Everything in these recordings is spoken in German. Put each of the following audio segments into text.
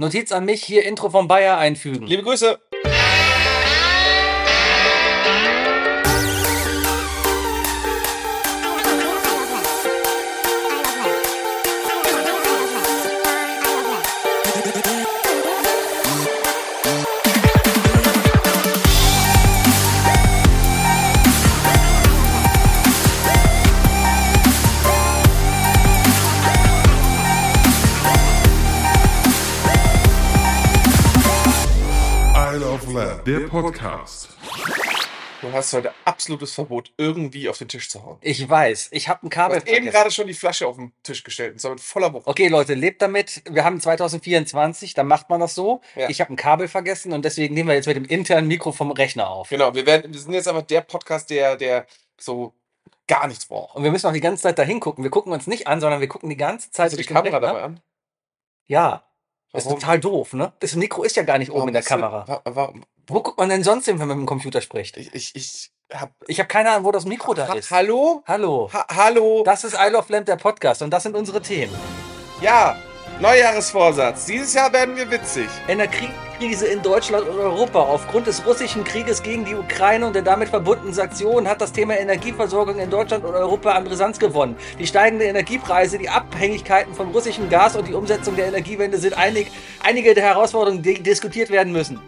Notiz an mich, hier Intro vom Bayer einfügen. Liebe Grüße. Der Podcast. Du hast heute absolutes Verbot, irgendwie auf den Tisch zu hauen. Ich weiß, ich habe ein Du Kabel hast eben vergessen. gerade schon die Flasche auf den Tisch gestellt und zwar mit voller Wucht. Okay, Leute, lebt damit. Wir haben 2024, da macht man das so. Ja. Ich habe ein Kabel vergessen und deswegen nehmen wir jetzt mit dem internen Mikro vom Rechner auf. Genau, wir, werden, wir sind jetzt einfach der Podcast, der, der so gar nichts braucht. Und wir müssen auch die ganze Zeit da hingucken. Wir gucken uns nicht an, sondern wir gucken die ganze Zeit Hast du die Kamera dabei an? Ja. Das ist Warum? total doof, ne? Das Mikro ist ja gar nicht oben in der du- Kamera. wa- Warum? Wo guckt man denn sonst hin, wenn man mit dem Computer spricht? Ich, ich, ich hab. Ich habe keine Ahnung, wo das Mikro da Ha, ist. hallo? Hallo. Ha, hallo? Das ist I Love Lamp, der Podcast. Und das sind unsere Themen. Ja, Neujahresvorsatz. Dieses Jahr werden wir witzig. Energiekrise in Deutschland und Europa. Aufgrund des russischen Krieges gegen die Ukraine und der damit verbundenen Sanktionen hat das Thema Energieversorgung in Deutschland und Europa an Brisanz gewonnen. Die steigenden Energiepreise, die Abhängigkeiten von russischem Gas und die Umsetzung der Energiewende sind einig, einige der Herausforderungen, die diskutiert werden müssen.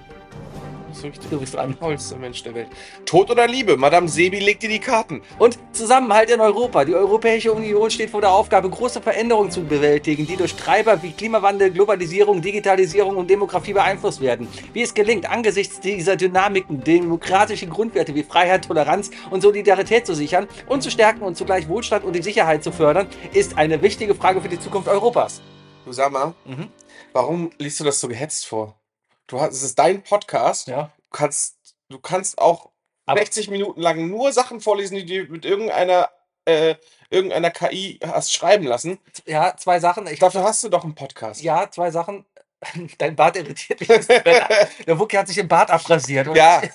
So richtig. Du bist dran. Tollster Mensch der Welt. Tod oder Liebe? Madame Sebi legt dir die Karten. Und Zusammenhalt in Europa. Die Europäische Union steht vor der Aufgabe, große Veränderungen zu bewältigen, die durch Treiber wie Klimawandel, Globalisierung, Digitalisierung und Demografie beeinflusst werden. Wie es gelingt, angesichts dieser Dynamiken demokratische Grundwerte wie Freiheit, Toleranz und Solidarität zu sichern und zu stärken und zugleich Wohlstand und die Sicherheit zu fördern, ist eine wichtige Frage für die Zukunft Europas. Du sag mal, Mhm. warum liest du das so gehetzt vor? Du hast, es ist dein Podcast. Ja. Du kannst, du kannst auch Aber- 60 Minuten lang nur Sachen vorlesen, die du mit irgendeiner, äh, irgendeiner KI hast schreiben lassen. Ja, zwei Sachen. Ich, Dafür hast du doch einen Podcast. ja, zwei Sachen. Dein Bart irritiert mich. Der Wookie hat sich den Bart abrasiert. Ja.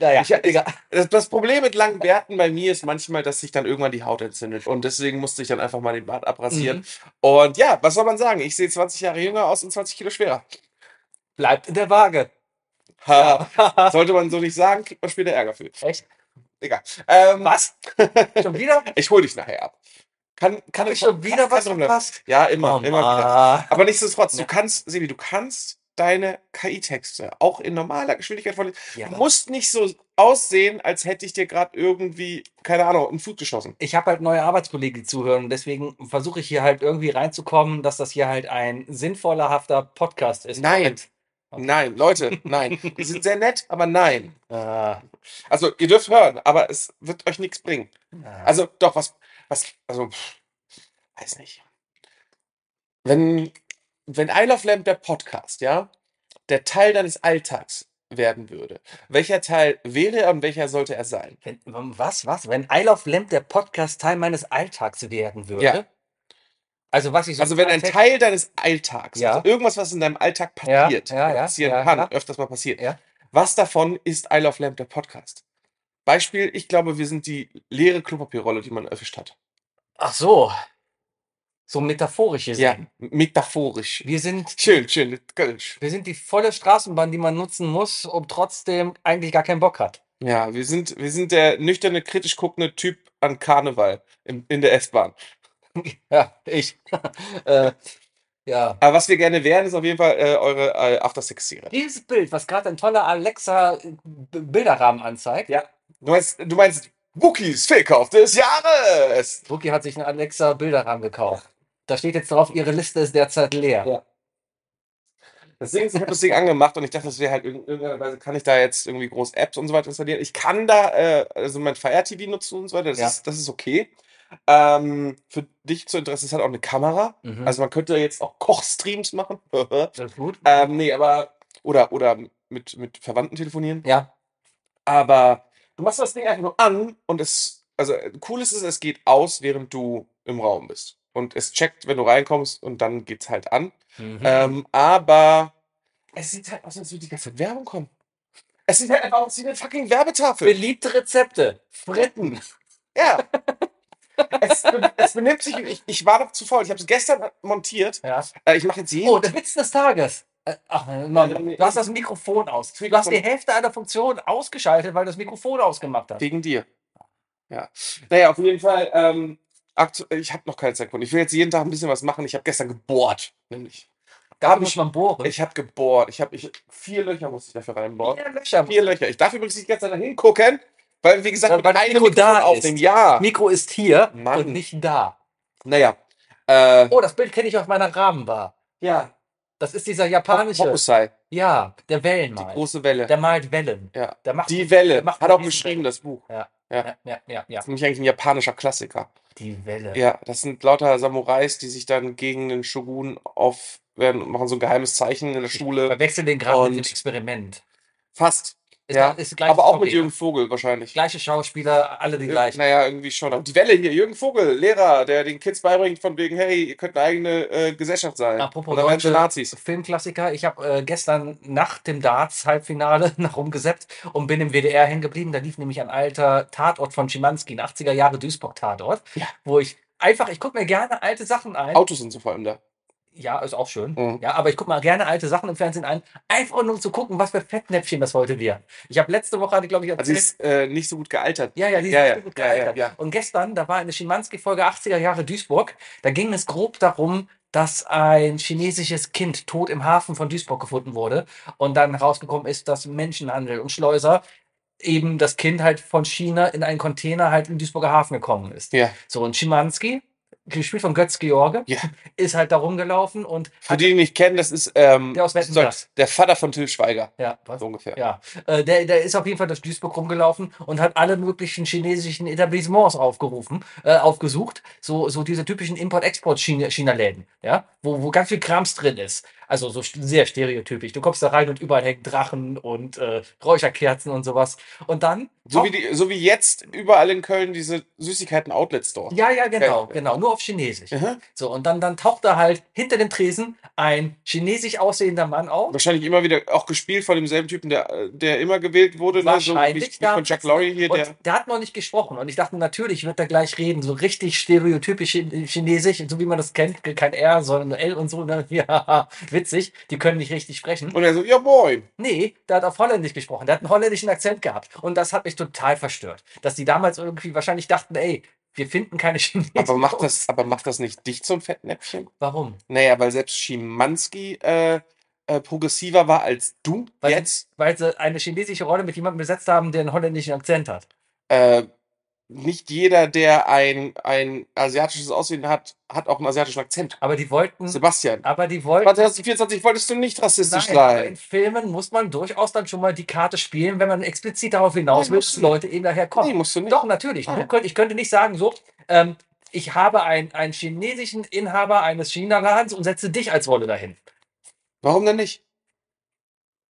Naja, Ich- ich- egal. Das, das Problem mit langen Bärten bei mir ist manchmal, dass sich dann irgendwann die Haut entzündet. Und deswegen musste ich dann einfach mal den Bart abrasieren. Mhm. Und ja, was soll man sagen? Ich sehe 20 Jahre jünger aus und 20 Kilo schwerer. Bleibt in der Waage. Ha. Sollte man so nicht sagen, kriegt man später Ärger für. Echt? Egal. Ähm, Was? Schon wieder? Ich hol dich nachher ab. Kann, kann Hab ich schon wieder was verpasst? Ja, immer, Oh, immer wieder. Aber nichtsdestotrotz, Ja. du kannst, Sebi, du kannst deine KI-Texte auch in normaler Geschwindigkeit vorlesen. Ja. Du musst nicht so aussehen, als hätte ich dir gerade irgendwie, keine Ahnung, einen Fuß geschossen. Ich habe halt neue Arbeitskollegen, die zuhören. Und deswegen versuche ich hier halt irgendwie reinzukommen, dass das hier halt ein sinnvoller, hafter Podcast ist. Nein. Okay. Nein, Leute, nein. Die sind sehr nett, aber nein. Ah, Also, ihr dürft hören, aber es wird euch nichts bringen. ah. Also, doch, was, was, also, pff, weiß nicht. Wenn, wenn I Love Lamp, der Podcast, ja, der Teil deines Alltags werden würde, welcher Teil wäre er und welcher sollte er sein? Wenn, was, was? Wenn I Love Lamp der Podcast Teil meines Alltags werden würde? Ja. Also was ich so Also, wenn ein Teil deines Alltags, Ja. also irgendwas, was in deinem Alltag Ja, passiert, ja, ja, passieren ja, kann, ja. öfters mal passiert, Ja. was davon ist I Love Lamp, der Podcast? Beispiel, ich glaube, wir sind die leere Klopapierrolle, die man erwischt hat. Ach so. So metaphorisch Ja, gesehen. metaphorisch. Wir sind Schön, schön, Kölsch. Wir sind die volle Straßenbahn, die man nutzen muss, um trotzdem eigentlich gar keinen Bock hat. Ja, wir sind, wir sind der nüchterne, kritisch guckende Typ an Karneval in, in der S-Bahn. Ja, ich. äh, ja. Aber was wir gerne wären, ist auf jeden Fall äh, eure äh, After-Sex-Zigarette. Dieses Bild, was gerade ein toller Alexa-Bilderrahmen anzeigt. Ja. Du meinst, du meinst Wookies Fehlkauf des Jahres. Wookie hat sich einen Alexa-Bilderrahmen gekauft. Da steht jetzt drauf, ihre Liste ist derzeit leer. Ja. Das Ding ist, ich habe das Ding angemacht und ich dachte, das wäre halt in irgendeiner Weise, kann ich da jetzt irgendwie groß Apps und so weiter installieren. Ich kann da äh, also mein Fire TV nutzen und so weiter, das, Ja. ist, das ist okay. Ähm, für dich zu Interesse ist halt auch eine Kamera. Mhm. Also man könnte jetzt auch Kochstreams machen. das ist gut. ähm, nee, aber oder, oder mit, mit Verwandten telefonieren. Ja. Aber du machst das Ding einfach nur an und es, also äh, cool ist es, es geht aus, während du im Raum bist. Und es checkt, wenn du reinkommst und dann geht's halt an. Mhm. Ähm, aber es sieht halt aus, als würde die ganze Zeit Werbung kommen. Es sieht halt einfach aus wie eine fucking Werbetafel. Beliebte Rezepte. Fritten. Ja. es, es benimmt sich, ich, ich war noch zu faul. Ich habe es gestern montiert. Ja. Äh, ich mache jetzt jeden Oh, der Witz des Tages. Äh, Ach, nein, du hast das Mikrofon aus. Du hast die Hälfte einer Funktion ausgeschaltet, weil du das Mikrofon ausgemacht hast. wegen dir. Ja. Naja, auf jeden Fall, ähm, ich habe noch keine gefunden. Ich will jetzt jeden Tag ein bisschen was machen. Ich habe gestern gebohrt, nämlich. Da hab muss ich- man bohren. Ich habe gebohrt. Ich habe ich, vier Löcher muss ich dafür reinbohren. Vier Löcher. Vier Löcher. Ich darf übrigens nicht Zeit da hingucken, weil, wie gesagt, weil einem Mikro da aufnehmen. Ja. Mikro ist hier Mann. und nicht da. Naja. Äh, Oh, das Bild kenne ich aus meiner Rahmenbar. ja. Das ist dieser japanische. Hokusai, Ja, der die Wellenmal. große Welle. Der malt Wellen. ja. Der macht, Die Welle. der macht Hat auch geschrieben, das Buch. Ja, Ja. ja, ja, ja. ja. Das ist nämlich eigentlich ein japanischer Klassiker. Die Welle. Ja, das sind lauter Samurais, die sich dann gegen den Shogun auf werden und machen so ein geheimes Zeichen in der Schule. Verwechsel den gerade mit dem Experiment. Fast. Ja. Aber auch mit Story. Jürgen Vogel wahrscheinlich. Gleiche Schauspieler, alle die gleichen. Naja, irgendwie schon. Aber die Welle hier, Jürgen Vogel, Lehrer, der den Kids beibringt, von wegen, hey, ihr könnt eine eigene äh, Gesellschaft sein. Apropos sie deutsche Nazis. Filmklassiker. Ich habe äh, gestern nach dem Darts-Halbfinale nach rumgesetzt und bin im WDR hängen geblieben. Da lief nämlich ein alter Tatort von Schimanski, ein 80er Jahre Duisburg-Tatort, Ja. wo ich einfach, ich gucke mir gerne alte Sachen ein. Autos sind so vor allem da. Ja, ist auch schön. Mhm. Ja, aber ich gucke mal gerne alte Sachen im Fernsehen ein, einfach nur zu gucken, was für Fettnäpfchen das heute wäre. Ich habe letzte Woche, hatte, glaube ich, Also sie erzählt, ist äh, nicht so gut gealtert. ja, ja, die Ja, sind ja, so gut ja, gealtert. Und gestern, da war eine Schimanski-Folge 80er Jahre Duisburg, da ging es grob darum, dass ein chinesisches Kind tot im Hafen von Duisburg gefunden wurde und dann herausgekommen ist, dass Menschenhandel und Schleuser eben das Kind halt von China in einen Container halt in Duisburger Hafen gekommen ist. Ja. So, und Schimanski, gespielt von Götz George, Ja. ist halt da rumgelaufen und Für die, die nicht kennen, das ist ähm, Der aus Wetten, so- das. der Vater von Till Schweiger. ja, was? So ungefähr. Ja, äh, der, der ist auf jeden Fall durch Duisburg rumgelaufen und hat alle möglichen chinesischen Etablissements aufgerufen, äh, aufgesucht. So, so diese typischen Import-Export-China-Läden, ja, wo, wo ganz viel Krams drin ist. Also so sehr stereotypisch. Du kommst da rein und überall hängen Drachen und äh, Räucherkerzen und sowas. Und dann. So wie, die, so wie jetzt überall in Köln diese Süßigkeiten-Outlet-Store. ja, ja, genau, Ja. genau, nur auf Chinesisch. Aha. So, und dann, dann taucht da halt hinter dem Tresen ein chinesisch aussehender Mann auf. Wahrscheinlich immer wieder auch gespielt von demselben Typen, der, der immer gewählt wurde. Ne? So wie, Wahrscheinlich wie von Jack Lorry hier, der. der hat noch nicht gesprochen. Und ich dachte, natürlich wird er gleich reden, so richtig stereotypisch Chin- Chinesisch, so wie man das kennt. Kein R, sondern L und so. Ne? Ja, witzig. Die können nicht richtig sprechen. Und er so, ja moin. Nee, der hat auf Holländisch gesprochen. Der hat einen holländischen Akzent gehabt. Und das hat mich total verstört. Dass die damals irgendwie wahrscheinlich dachten, ey, wir finden keine Chinesen. Aber macht das, aber macht das nicht dich zum Fettnäpfchen? Warum? Naja, weil selbst Schimanski äh, äh, progressiver war als du Weil, jetzt. weil sie eine chinesische Rolle mit jemandem besetzt haben, der einen holländischen Akzent hat. Äh, nicht jeder, der ein, ein asiatisches Aussehen hat, hat auch einen asiatischen Akzent. Aber die wollten. Sebastian. Aber die wollten. 2024 wolltest du nicht rassistisch Nein, aber sein. in Filmen muss man durchaus dann schon mal die Karte spielen, wenn man explizit darauf hinaus Nein, will, dass Leute eben daher kommen. Nee, musst du nicht. Doch, natürlich. Du könnt, ich könnte nicht sagen, so, ähm, ich habe ein, einen chinesischen Inhaber eines China-Ladens und setze dich als Rolle dahin. Warum denn nicht?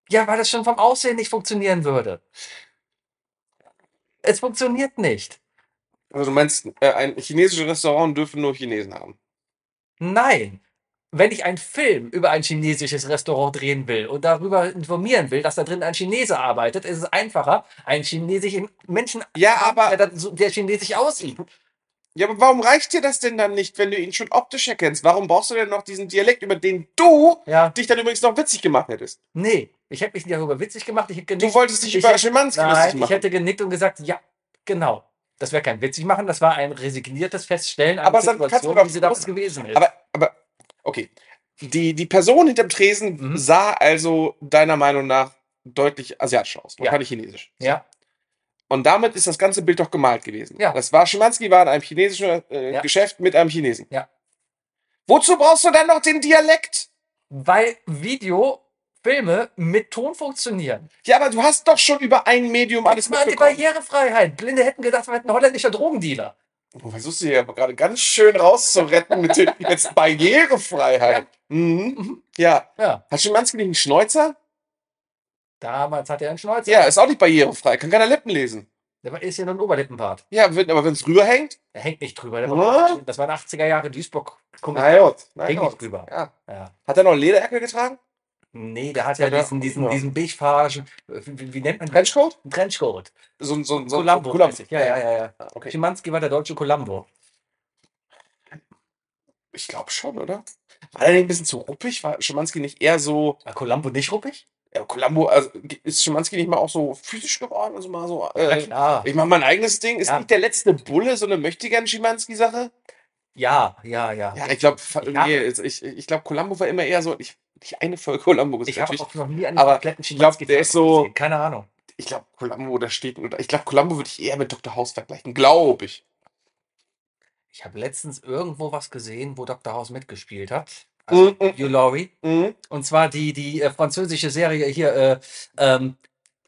Ja, weil das schon vom Aussehen nicht funktionieren würde. Es funktioniert nicht. Also du meinst, äh, ein chinesisches Restaurant dürfen nur Chinesen haben. Nein. Wenn ich einen Film über ein chinesisches Restaurant drehen will und darüber informieren will, dass da drin ein Chinese arbeitet, ist es einfacher, einen chinesischen Menschen, Ja, aber, der, chinesisch aussieht. ja, aber warum reicht dir das denn dann nicht, wenn du ihn schon optisch erkennst? Warum brauchst du denn noch diesen Dialekt, über den du Ja, dich dann übrigens noch witzig gemacht hättest? nee, ich hätte mich darüber witzig gemacht. Ich hätte Du genickt. wolltest dich Ich über hätte- Schimanski Nein, lustig ich machen. hätte genickt und gesagt, ja, genau. Das wäre kein witzig machen, das war ein resigniertes Feststellen einer Aber Situation, wie sie damals gewesen ist. Aber, aber, okay. Die, die Person hinterm Tresen Mhm. sah also deiner Meinung nach deutlich asiatisch aus. Ja. Wahrscheinlich chinesisch. ja, Und damit ist das ganze Bild doch gemalt gewesen. Ja. Das war, Schimanski war in einem chinesischen äh, Ja. Geschäft mit einem Chinesen. Ja. Wozu brauchst du dann noch den Dialekt? weil Videofilme mit Ton funktionieren. Ja, aber du hast doch schon über ein Medium alles war die mitbekommen. Barrierefreiheit. Blinde hätten gedacht, wir hätten ein holländischer Drogendealer. Du versuchst dich aber gerade ganz schön rauszuretten mit den jetzt Barrierefreiheit. Mhm. Ja. Ja, Hat Schimanski nicht einen Schnäuzer? damals hat er einen Schnäuzer. Ja, ist auch nicht barrierefrei. Kann keiner Lippen lesen. Der ist ja nur ein Oberlippenbart. Ja, wenn, aber wenn es rüberhängt? Er hängt nicht drüber. Der war, das waren 80er Jahre Duisburg. Guck. Na gut. Na Hängt gut. nicht drüber. Ja. Ja. Hat er noch Lederjacke getragen? Nee, der hat ja Ja, der- diesen, diesen, ja. diesen beigefarbigen, wie, wie nennt man den? Trenchcoat? Trenchcoat. So, so, so, Columbo. Columbo. Ja, ja, ja, ja. Ah, Okay. Schimanski war der deutsche Columbo. ich glaube schon, oder? War er nicht ein bisschen zu ruppig? War Schimanski nicht eher so, War Columbo nicht ruppig? ja, Columbo, also ist Schimanski nicht mal auch so physisch geworden? Also mal so, äh, klar. ich mache mein eigenes Ding. Ist Ja. nicht der letzte Bulle so eine möchtegern Schimanski-Sache? Ja, ja, ja. Ja, ich glaube, nee, ich, ich glaube, Columbo war immer eher so, ich, nicht eine Folge Columbo gesehen. Ich habe auch noch nie einen aber kompletten ich glaub, der ist so- gesehen. Keine Ahnung. Ich glaube, Columbo, da steht, ich glaube, Columbo würde ich eher mit Dr. House vergleichen, glaube ich. Ich habe letztens irgendwo was gesehen, wo Dr. House mitgespielt hat. Also mhm. Hugh Laurie. Mhm. Und zwar die, die äh, französische Serie hier, äh, ähm,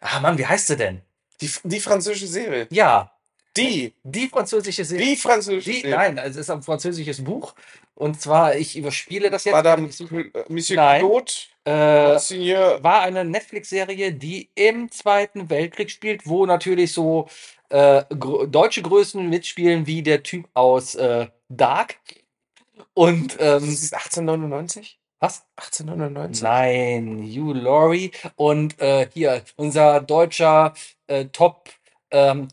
ah Mann, wie heißt sie denn? Die, die französische Serie. Ja, Die, die französische Serie. die französische Serie. nein, es ist ein französisches Buch. Und zwar, ich überspiele das jetzt. Madame so- Cl- Monsieur Nein. Claude, Äh, Seigneur. war eine Netflix-Serie, die im Zweiten Weltkrieg spielt, wo natürlich so äh, gr deutsche Größen mitspielen, wie der Typ aus äh, Dark. Und Das ähm, ist 1899? was? 1899? Nein, Hugh Laurie und äh, hier unser deutscher äh, Top ähm,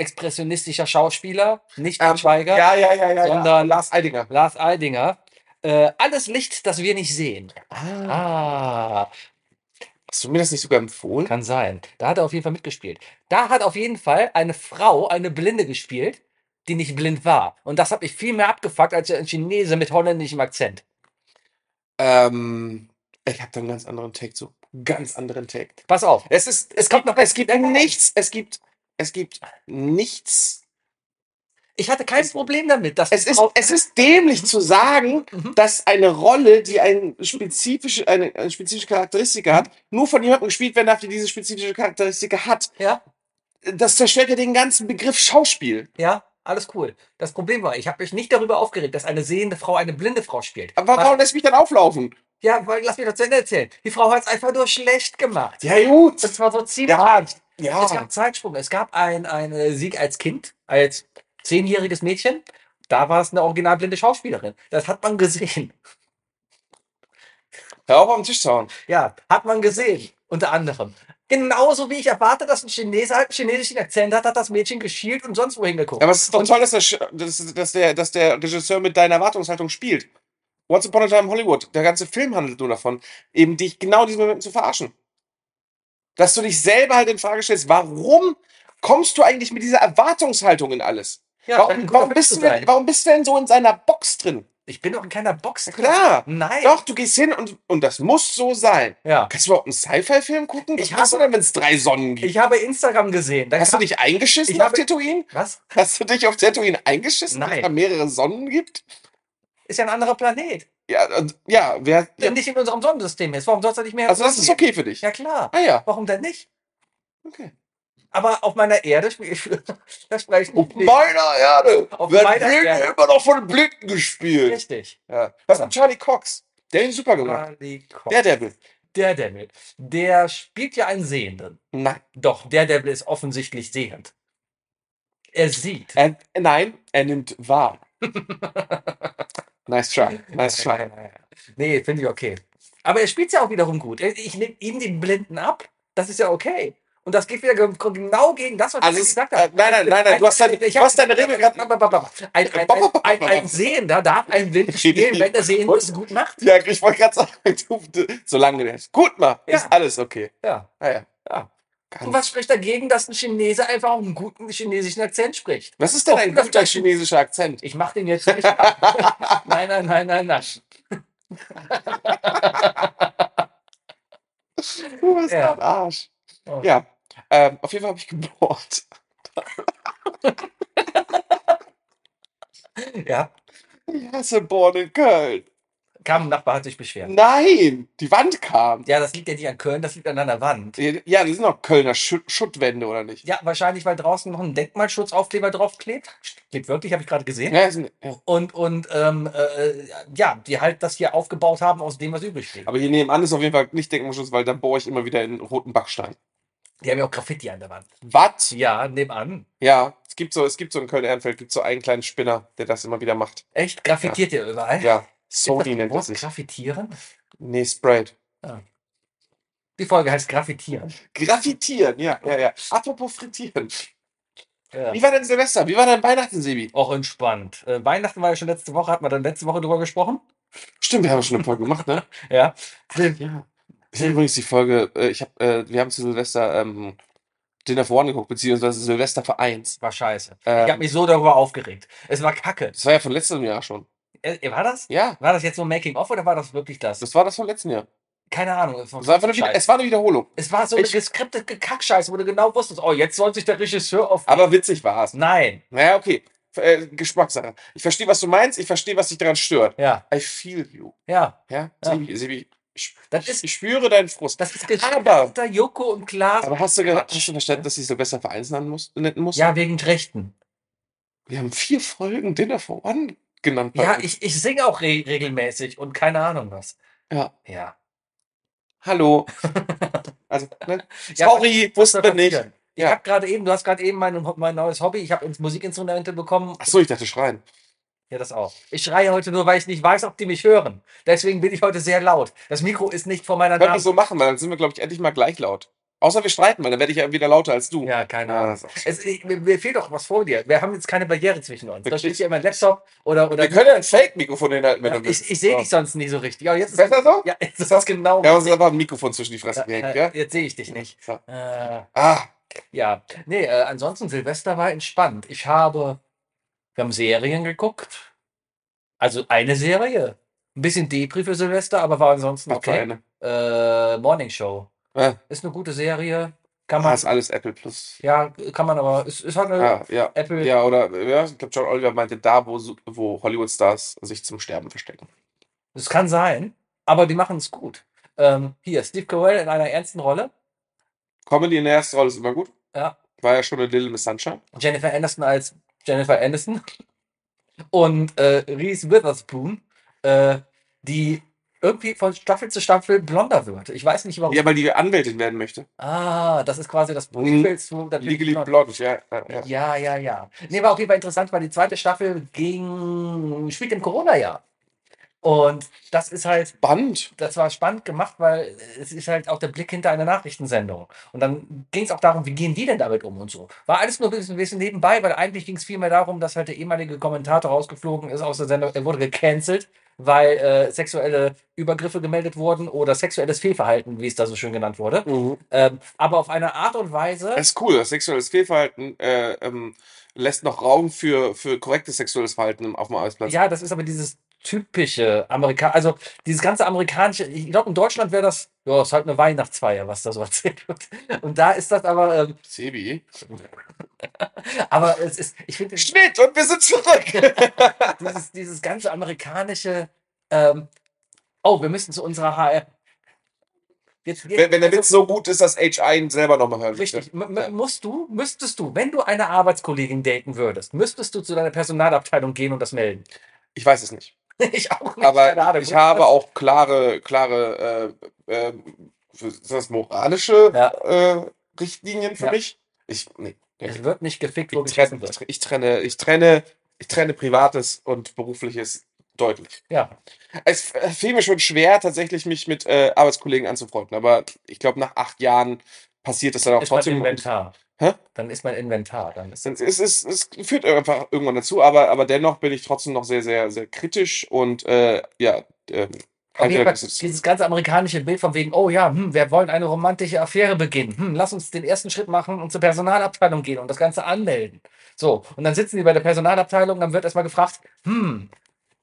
expressionistischer Schauspieler, nicht Ähm, Schweiger, Ja, ja, ja, ja. Sondern- ja. Lars Eidinger. Lars Eidinger. Äh, alles Licht, das wir nicht sehen. Ah. Ah, Hast du mir das nicht sogar empfohlen? kann sein. Da hat er auf jeden Fall mitgespielt. Da hat auf jeden Fall eine Frau, eine Blinde gespielt, die nicht blind war. Und das hat mich viel mehr abgefuckt als ein Chinese mit holländischem Akzent. Ähm, ich habe da einen ganz anderen Take zu. Ganz anderen Take. Pass auf. Es ist, es, Es kommt gibt, noch- es gibt nichts, es gibt, es gibt nichts. Ich hatte kein Problem damit, dass Es ist, es ist dämlich zu sagen, Mhm. dass eine Rolle, die ein spezifische, eine, eine spezifische Charakteristika hat, nur von jemandem gespielt werden darf, der diese spezifische Charakteristika hat. ja, Das zerstört ja den ganzen Begriff Schauspiel. ja, alles cool. Das Problem war, ich habe mich nicht darüber aufgeregt, dass eine sehende Frau eine blinde Frau spielt. Aber warum lässt mich dann auflaufen? Ja, weil, lass mich das zu Ende erzählen. Die Frau hat es einfach nur schlecht gemacht. Ja, gut. Das war so ziemlich. Ja, Es ja. gab Zeitsprung. Es gab ein, ein Sieg als Kind, als zehnjähriges Mädchen. Da war es eine originalblinde Schauspielerin. Das hat man gesehen. Hör auf, den Tisch zu hauen. Ja, hat man gesehen. Unter anderem. Genauso wie ich erwarte, dass ein Chinese halt einen chinesischen Akzent hat, hat das Mädchen geschielt und sonst wohin geguckt. Aber es ist doch Und- toll, dass der, dass, dass, der, dass der Regisseur mit deiner Erwartungshaltung spielt. Once Upon a Time in Hollywood, der ganze Film handelt nur davon, eben dich genau in diesen Momenten zu verarschen. Dass du dich selber halt in Frage stellst, warum kommst du eigentlich mit dieser Erwartungshaltung in alles? Ja, Warum, warum, bist du denn, warum bist du denn so in seiner Box drin? Ich bin doch in keiner Box. Na klar. Nein. Doch, du gehst hin und, und das muss so sein. Ja. Kannst du überhaupt einen Sci-Fi-Film gucken? Was Ich machst du habe- denn, wenn es drei Sonnen gibt? Ich habe Instagram gesehen. Da Hast du dich eingeschissen ich auf habe- Tatooine? Was? Hast du dich auf Tatooine eingeschissen, dass da mehrere Sonnen gibt? Ist ja ein anderer Planet. Ja, ja, wer, Der ja, nicht in unserem Sonnensystem ist. Warum soll es da nicht mehr also das ist okay für dich. Ja, klar. Ah ja, Warum denn nicht? okay. Aber auf meiner Erde spiele ich. Da spreche ich Auf nicht. meiner Erde Auf werden meiner Blinden Erde. immer noch von Blinden gespielt. Richtig. Ja. Was mit Charlie Cox? Der ihn super gemacht. Charlie Cox. Der Devil. Der Devil. Der spielt ja einen Sehenden. Nein. Doch, der Devil ist offensichtlich sehend. Er sieht. Er, nein, er nimmt wahr. nice try. Nice Ja, try. ja, ja. Nee, finde ich okay. Aber er spielt ja auch wiederum gut. Ich nehme ihm den Blinden ab. Das ist ja okay. Und das geht wieder ge- genau gegen das, was Also ich es- gesagt äh, habe. nein, nein, nein, nein, du hast deine- Ich du hast deine Regel grad- Ein, ein, ein, ein, ein Sehender darf einen Blinden spielen, wenn der Sehende es gut macht. Ja, ich wollte gerade sagen, du, solange der es gut macht, Ja. ist alles okay. Ja. Ah ja. Und was spricht dagegen, dass ein Chinese einfach auch einen guten chinesischen Akzent spricht? Was ist denn ein das- guter chinesischer Akzent? Ich mache den jetzt nicht. nein, nein, nein, nein, nein. Du bist Ja. ein Arsch. Oh. Ja, ähm, auf jeden Fall habe ich gebohrt. Ja, Ich hasse Born in Köln. Kam ein Nachbar, hat sich beschwert. Nein, die Wand kam. Ja, das liegt ja nicht an Köln, das liegt an einer Wand. Ja, die sind doch Kölner Schutt Schuttwände, oder nicht? Ja, wahrscheinlich, weil draußen noch ein Denkmalschutzaufkleber draufklebt. Klebt wirklich, habe ich gerade gesehen. Ja, sind, ja. Und, und ähm, äh, ja, die halt das hier aufgebaut haben aus dem, was übrig blieb. Aber hier nebenan ist auf jeden Fall nicht Denkmalschutz, weil da bohre ich immer wieder in roten Backstein. Die haben ja auch Graffiti an der Wand. Was? Ja, nebenan. Ja, es gibt so, es gibt so in Köln-Ehrenfeld, gibt so einen kleinen Spinner, der das immer wieder macht. Echt? Graffitiert ihr überall? Ja, Das nennt das sich. Graffitieren? Nee, Sprayed. Die Folge heißt Graffitieren. Graffitieren, ja, ja, ja. Apropos frittieren. Ja. Wie war denn Silvester? Wie war dein Weihnachten, Sebi? Auch entspannt. Äh, Weihnachten war ja schon letzte Woche, hat man dann letzte Woche drüber gesprochen? Stimmt, wir haben schon eine Folge gemacht, ne? Ja. Ja. Ich habe übrigens die Folge, äh, ich hab, äh, wir haben zu Silvester ähm, Dinner for One geguckt, beziehungsweise Silvester für eins. War scheiße. Ähm, Ich habe mich so darüber aufgeregt. Es war kacke. Das war ja von letztem Jahr schon. Äh, war das? Ja, War das jetzt so ein Making-of oder war das wirklich das? das war das von letztem Jahr. Keine Ahnung. Es war, eine, Wieder es war eine Wiederholung. es war so eine Ich- geskriptete Kackscheiße, wo du genau wusstest, oh, jetzt soll sich der Regisseur auf. Aber witzig war es. Nein. Naja, okay. Äh, Geschmackssache. Ich verstehe, was du meinst. Ich verstehe, was dich daran stört. Ja, I feel you. ja. Ja, Ja. Sebi, Sebi, ich, Das ist- ich spüre deinen Frust. Das ist Aber- Joko und Klaas. Aber hast du, ge- Quatsch. hast du verstanden, dass sie Silvester für eins nennen muss? Nennen muss? Ja, wegen Rechten. Wir haben vier Folgen Dinner for One genannt. Ja, uns. ich, ich singe auch re regelmäßig und keine Ahnung was. Ja. Ja. Hallo. Also, ne? Ja, Sorry, wussten wir nicht. Ich Ja. habe gerade eben, du hast gerade eben mein, mein neues Hobby, ich habe ins Musikinstrumente bekommen. Achso, ich dachte schreien. Ja, das auch. Ich schreie heute nur, weil ich nicht weiß, ob die mich hören. Deswegen bin ich heute sehr laut. Das Mikro ist nicht vor meiner Können wir Nase. so machen, weil dann sind wir, glaube ich, endlich mal gleich laut. Außer wir streiten, weil dann werde ich ja wieder lauter als du. Ja, keine Ja, Ahnung. ist auch Es, ich, mir, mir fehlt doch was vor dir. Wir haben jetzt keine Barriere zwischen uns. Da Wirklich? steht hier immer ein Laptop oder. oder Wir können ja ein Fake-Mikrofon hinhalten, wenn ja, du willst. ich ich sehe dich sonst nie so richtig. Aber jetzt ist, Besser so? ja, jetzt ist das genau. Wir haben uns einfach ein Mikrofon zwischen die Fresse Ja, gehängt, ja? Jetzt sehe ich dich nicht. So. Äh, Ah, ja, nee, äh, ansonsten Silvester war entspannt. Ich habe, wir haben Serien geguckt. Also eine Serie. Ein bisschen Depri für Silvester, aber war ansonsten okay. eine. Äh, Morning Show. Ah, Ist eine gute Serie. Kann ah, man, ist alles Apple Plus. ja, kann man aber, ist, ist halt eine Ja, ja. Apple. Ja, oder, ja, ich glaube, John Oliver meinte, da, wo, wo Hollywood-Stars sich zum Sterben verstecken. Das kann sein, aber die machen es gut. Ähm, hier, Steve Carell in einer ernsten Rolle. Comedy in der ersten Rolle ist immer gut. Ja. War ja schon eine Little Miss Sunshine. Jennifer Aniston als Jennifer Aniston. Und äh, Reese Witherspoon, äh, die irgendwie von Staffel zu Staffel blonder wird. Ich weiß nicht warum. Ja, weil die Anwältin werden möchte. Ah, das ist quasi das Mhm. Prequel zu natürlich Legally blond. Ja, ja. Ja, ja, ja. Nee, war auf jeden Fall interessant, weil die zweite Staffel ging, spielt im Corona-Jahr. Und das ist halt Band. das war spannend gemacht, weil es ist halt auch der Blick hinter einer Nachrichtensendung. Und dann ging es auch darum, wie gehen die denn damit um und so. War alles nur ein bisschen, ein bisschen nebenbei, weil eigentlich ging es vielmehr darum, dass halt der ehemalige Kommentator rausgeflogen ist aus der Sendung. Er wurde gecancelt, weil äh, sexuelle Übergriffe gemeldet wurden oder sexuelles Fehlverhalten, wie es da so schön genannt wurde. Mhm. Ähm, aber auf eine Art und Weise. Das ist cool. Das sexuelles Fehlverhalten äh, ähm, lässt noch Raum für, für korrektes sexuelles Verhalten auf dem Arbeitsplatz. Ja, das ist aber dieses typische Amerika, also dieses ganze amerikanische, ich glaube in Deutschland wäre das, ja, ist halt eine Weihnachtsfeier, was da so erzählt wird. Und da ist das aber, ähm, Sebi. aber es ist, ich finde Schnitt und wir sind zurück. dieses, dieses ganze amerikanische, ähm, oh, wir müssen zu unserer HR. Jetzt, jetzt, wenn, wenn der also, Witz so gut ist, dass HR ihn selber nochmal hören. Richtig. M- musst du, müsstest du, wenn du eine Arbeitskollegin daten würdest, müsstest du zu deiner Personalabteilung gehen und das melden. Ich weiß es nicht. ich auch nicht. Aber Ahnung. ich habe auch klare, klare, äh, äh, ist das moralische Ja. äh, Richtlinien für Ja. mich. Ich, nee, nee. Es wird nicht gefickt, wo Ich trenne, wird. ich trenne, ich trenne, ich trenne Privates und Berufliches deutlich. Ja. Es fiel mir schon schwer, tatsächlich mich mit äh, Arbeitskollegen anzufreunden, aber ich glaube, nach acht Jahren passiert es dann auch Ist mein trotzdem. Inventar. Hä? Dann ist mein Inventar. Dann ist es, es, es, es führt einfach irgendwann dazu, aber, aber dennoch bin ich trotzdem noch sehr, sehr, sehr kritisch und äh, ja, jeden Fall, ist- dieses ganze amerikanische Bild von wegen, oh ja, hm, wir wollen eine romantische Affäre beginnen. Hm, lass uns den ersten Schritt machen und zur Personalabteilung gehen und das Ganze anmelden. So, und dann sitzen die bei der Personalabteilung, dann wird erstmal gefragt, hm,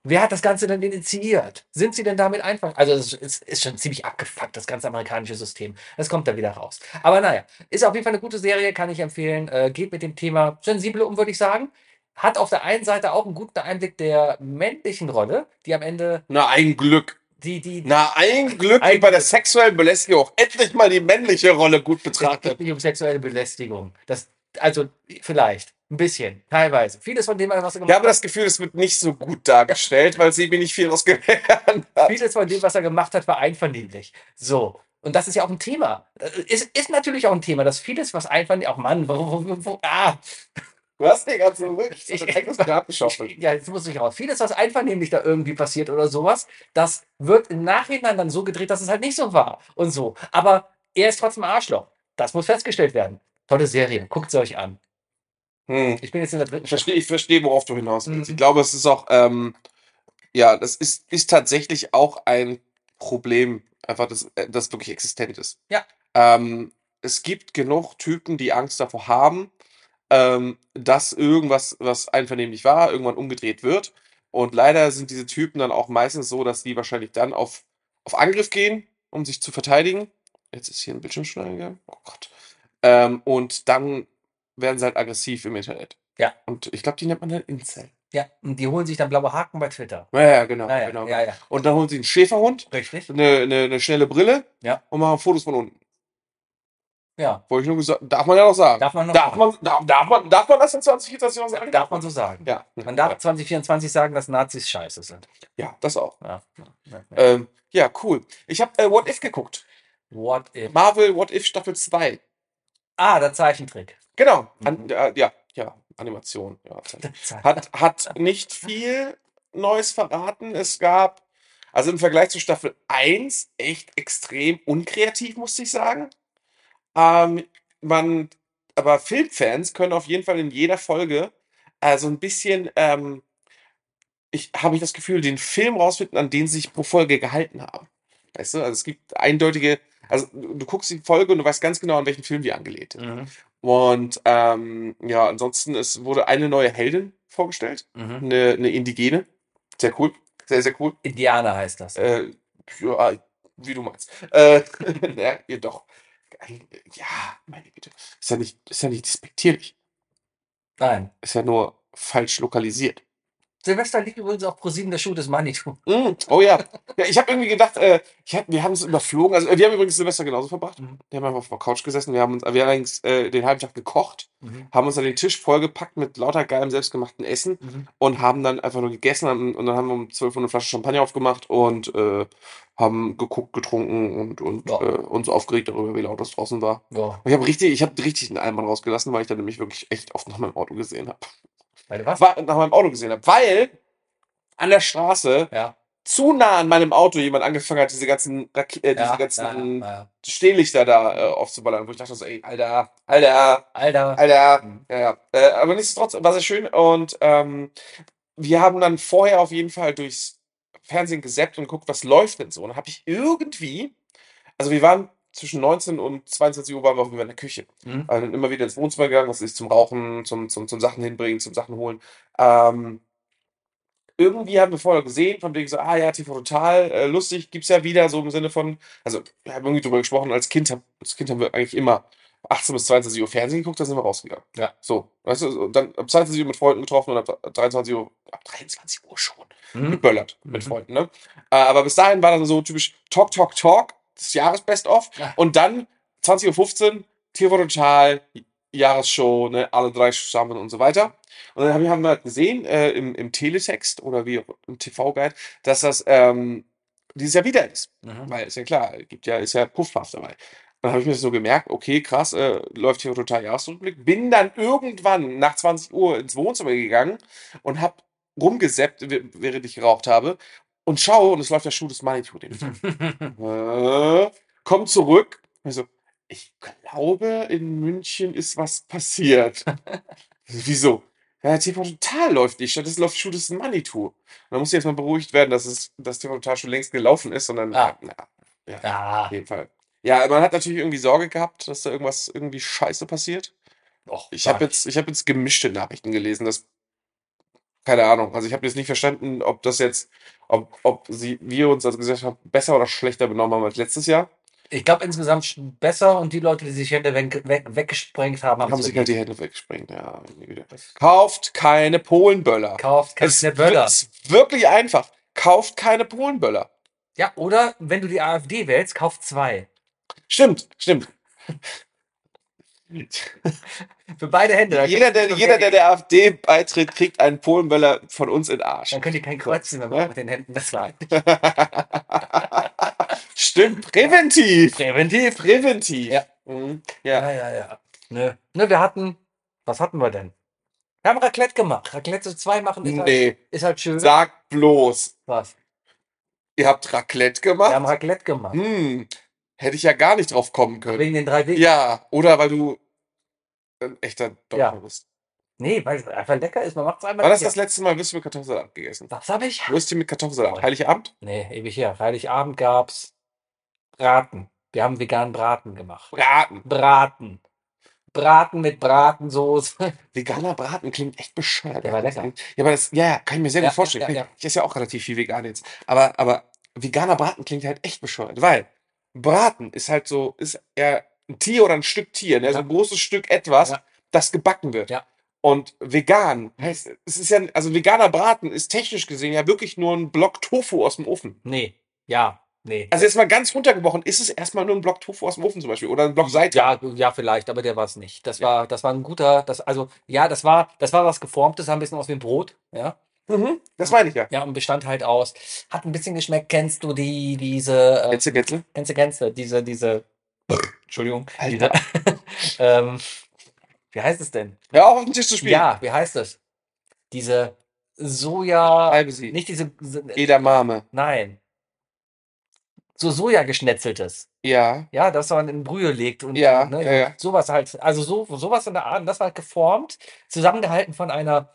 wer hat das Ganze denn initiiert? Sind sie denn damit einfach? Also es ist, es ist schon ziemlich abgefuckt, das ganze amerikanische System. Das kommt da wieder raus. Aber naja, ist auf jeden Fall eine gute Serie, kann ich empfehlen. Äh, geht mit dem Thema sensibel um, würde ich sagen. Hat auf der einen Seite auch einen guten Einblick der männlichen Rolle, die am Ende Na, ein Glück. die, die, Na, ein Glück, Ein wie bei der sexuellen Belästigung auch endlich mal die männliche Rolle gut Es geht betrachtet. nicht um sexuelle Belästigung. Das, also vielleicht, ein bisschen, teilweise. Vieles von dem, was er Ich gemacht habe das Gefühl, es wird nicht so gut dargestellt, weil sie mir nicht viel rausgelernt hat, hat. vieles von dem, was er gemacht hat, war einvernehmlich. So. Und das ist ja auch ein Thema. Ist, ist natürlich auch ein Thema, dass vieles, was einvernehmlich, auch Mann, wo, wo, wo, wo, ah, Du hast den ganzen Ich- Grab geschaufelt. ja, jetzt muss ich raus. Vieles, was einvernehmlich da irgendwie passiert oder sowas, das wird im Nachhinein dann so gedreht, dass es halt nicht so war und so. Aber er ist trotzdem Arschloch. Das muss festgestellt werden. Tolle Serie. Guckt sie euch an. Hm. Ich bin jetzt in der dritten Ich verstehe, ich verstehe, worauf du hinaus willst. Mhm. Ich glaube, es ist auch, ähm, ja, das ist, ist tatsächlich auch ein Problem, einfach, das, äh, das wirklich existent ist. Ja. Ähm, es gibt genug Typen, die Angst davor haben, ähm, dass irgendwas, was einvernehmlich war, irgendwann umgedreht wird. Und leider sind diese Typen dann auch meistens so, dass die wahrscheinlich dann auf, auf Angriff gehen, um sich zu verteidigen. Jetzt ist hier ein Bildschirmschneider. Oh Gott. Ähm, und dann werden sie halt aggressiv im Internet. Ja. Und ich glaube, die nennt man dann Incel. Ja, und die holen sich dann blaue Haken bei Twitter. Ja, ja, genau. Ja, ja, genau. ja, ja. Und dann holen sie einen Schäferhund, Richtig? eine, eine, eine schnelle Brille Ja. und machen Fotos von unten. Ja. Wollte ich nur gesagt, darf man ja noch sagen. Darf man noch darf, man, darf, darf, man, darf man das in 2024 noch sagen? Darf man so sagen. Ja. Man darf 2024 sagen, dass Nazis scheiße sind. Ja, das auch. Ja. Ähm, cool. Ich habe äh, What If geguckt. What if? Marvel What If Staffel 2. Ah, der Zeichentrick. Genau. An, Mhm. äh, ja, ja, Animation. Ja, hat, hat nicht viel Neues verraten. Es gab, also im Vergleich zu Staffel 1, echt extrem unkreativ, musste ich sagen. Ähm, man, aber Filmfans können auf jeden Fall in jeder Folge äh, so ein bisschen, ähm, ich habe ich das Gefühl, den Film rausfinden, an den sie sich pro Folge gehalten haben. Weißt du, also es gibt eindeutige, also du, du guckst die Folge und du weißt ganz genau, an welchen Film die angelehnt ist. Mhm. Und ähm, ja, ansonsten, es wurde eine neue Heldin vorgestellt, Mhm. eine, eine Indigene. Sehr cool, sehr, sehr cool. Indianer heißt das. Äh, ja, wie du meinst. Äh, ja, ja, doch. Ja, meine Güte. Ist ja nicht, ist ja nicht despektierlich. Nein. Ist ja nur falsch lokalisiert. Silvester liegt übrigens auf ProSieben der Schuh des Manitou. Mm, oh ja. ja ich habe irgendwie gedacht, äh, hab, wir haben es überflogen. Also, äh, wir haben übrigens Silvester genauso verbracht. Mhm. Wir haben einfach auf der Couch gesessen. Wir haben uns, wir haben allerdings äh, den halben Tag gekocht, Mhm. haben uns an den Tisch vollgepackt mit lauter geilem selbstgemachten Essen Mhm. und haben dann einfach nur gegessen haben, und dann haben wir um 12 Uhr eine Flasche Champagner aufgemacht und äh, haben geguckt, getrunken und, und Ja. äh, uns aufgeregt darüber, wie laut es draußen war. Ja. Ich habe richtig, ich habe richtig einen Einwand rausgelassen, weil ich dann nämlich wirklich echt oft nach meinem Auto gesehen habe. Weil was? Nach meinem Auto gesehen habe, weil an der Straße Ja. zu nah an meinem Auto jemand angefangen hat, diese ganzen, Rake äh, diese Ja, ganzen ja. Stehlichter da äh, aufzuballern, wo ich dachte so, ey, Alter, Alter, Alter. Alter, Mhm. ja, ja. Äh, aber nichtsdestotrotz war sehr schön und ähm, wir haben dann vorher auf jeden Fall durchs Fernsehen gesäppt und geguckt, was läuft denn so. Und dann habe ich irgendwie, also wir waren zwischen 19 und 22 Uhr waren wir auch wieder in der Küche. Mhm. Also immer wieder ins Wohnzimmer gegangen, was ist zum Rauchen, zum, zum, zum Sachen hinbringen, zum Sachen holen. Ähm, irgendwie haben wir vorher gesehen, von wegen so, ah ja, TV total äh, lustig, gibt's ja wieder, so im Sinne von, also wir haben irgendwie drüber gesprochen, als Kind, hab, als Kind haben wir eigentlich immer 18 bis 22 Uhr Fernsehen geguckt, dann sind wir rausgegangen. Ja. So, weißt du, so, dann ab 22 Uhr mit Freunden getroffen und ab 23 Uhr, ab 23 Uhr schon, Mhm. geböllert mit Mhm. Freunden, ne? Äh, aber bis dahin war dann so typisch Talk, Talk, Talk, das Jahresbest-of Ja. und dann 20.15 Uhr, TV Total, Jahresshow, ne, alle drei zusammen und so weiter. Und dann haben wir halt gesehen äh, im, im Teletext oder wie auch im TV-Guide, dass das ähm, dieses Jahr wieder ist. Mhm. Weil ist ja klar, gibt ja, ist ja Puffpuff dabei. Dann habe ich mir das so gemerkt, okay, krass, äh, läuft hier total Jahresrückblick. Bin dann irgendwann nach 20 Uhr ins Wohnzimmer gegangen und habe rumgesäppt, w- während ich geraucht habe. Und schaue, und es läuft der Schuh des Manitou. Den äh, komm zurück. Also, ich glaube, in München ist was passiert. Wieso? Ja, TV Total läuft nicht. Stattdessen läuft Schuh des Manitou. Und dann muss jetzt mal beruhigt werden, dass es das TV Total schon längst gelaufen ist, sondern Ah. ja, ja, Ah. auf jeden Fall. Ja, man hat natürlich irgendwie Sorge gehabt, dass da irgendwas irgendwie Scheiße passiert. Och, Ich habe jetzt, ich habe jetzt gemischte Nachrichten gelesen, dass keine Ahnung. Also ich habe jetzt nicht verstanden, ob das jetzt, ob, ob sie, wir uns als Gesellschaft besser oder schlechter benommen haben als letztes Jahr. Ich glaube insgesamt besser und die Leute, die sich Hände weg, weg, weggesprengt haben, haben Haben es sich halt die Hände weggesprengt. Ja. Kauft keine Polenböller. gekauft. Es Keine Böller. ist wirklich einfach. Kauft keine Polenböller. Ja, oder wenn du die AfD wählst, kauf zwei. Stimmt, stimmt. Für beide Hände. Jeder, der, jeder, der der AfD beitritt, kriegt einen Polenböller von uns in den Arsch. dann könnt ihr kein Kreuz mehr machen mit den Händen. Das war Stimmt, präventiv. präventiv. Präventiv. Ja. Mhm. ja. Ja, ja, ja. Nö. Ne, wir hatten, was hatten wir denn? Wir haben Raclette gemacht. Raclette 2 machen ist, halt, Nee, ist halt schön. sagt bloß. Was? Ihr habt Raclette Wir haben gemacht? Raclette gemacht. Hm, hätte ich ja gar nicht drauf kommen können. Wegen den drei Wegen. Ja, oder weil du ein echter Doktor Ja. bist. Nee, weil es einfach lecker ist. Man macht es einmal. Du ja. das letzte Mal Würstchen mit Kartoffelsalat gegessen? Was habe ich? Würstchen mit Kartoffelsalat. Heiligabend? Nee, ewig her. Heiligabend gab's Braten. Wir haben veganen Braten gemacht. Braten. Braten. Braten mit Bratensoße. Veganer Braten klingt echt bescheuert. Der war lecker. Ja, aber das, ja, ja, kann ich mir sehr Ja, gut vorstellen. ja, ja, ja. Ich esse ja auch relativ viel vegan jetzt. Aber, aber veganer Braten klingt halt echt bescheuert, weil Braten ist halt so, ist ja ein Tier oder ein Stück Tier, ne? so ein großes Stück etwas, das gebacken wird. Ja. Und vegan heißt, es ist ja, also veganer Braten ist technisch gesehen ja wirklich nur ein Block Tofu aus dem Ofen. Nee. Ja. Nee. Also jetzt mal ganz runtergebrochen, ist es erstmal nur ein Block Tofu aus dem Ofen zum Beispiel oder ein Block Seite. Ja, ja, vielleicht, aber der war es nicht. Das war, das war ein guter, das, also, ja, das war, das war was Geformtes, sah ein bisschen aus wie ein Brot, ja. Mhm, das meine ich ja. Ja, und bestand halt aus, hat ein bisschen geschmeckt, kennst du die, diese, äh, Gänse, Gänse. kennst du, kennst du, diese, diese, Entschuldigung, Alter. diese, ähm, wie heißt es denn? Hör auf, den Tisch zu spielen. Ja, wie heißt es? Diese Soja, sie. nicht diese, Edamame. nein. So Soja geschnetzeltes. Ja. Ja, das man in Brühe legt und Ja, ne, ja, ja. sowas halt, also so, sowas in der Art, das war halt geformt, zusammengehalten von einer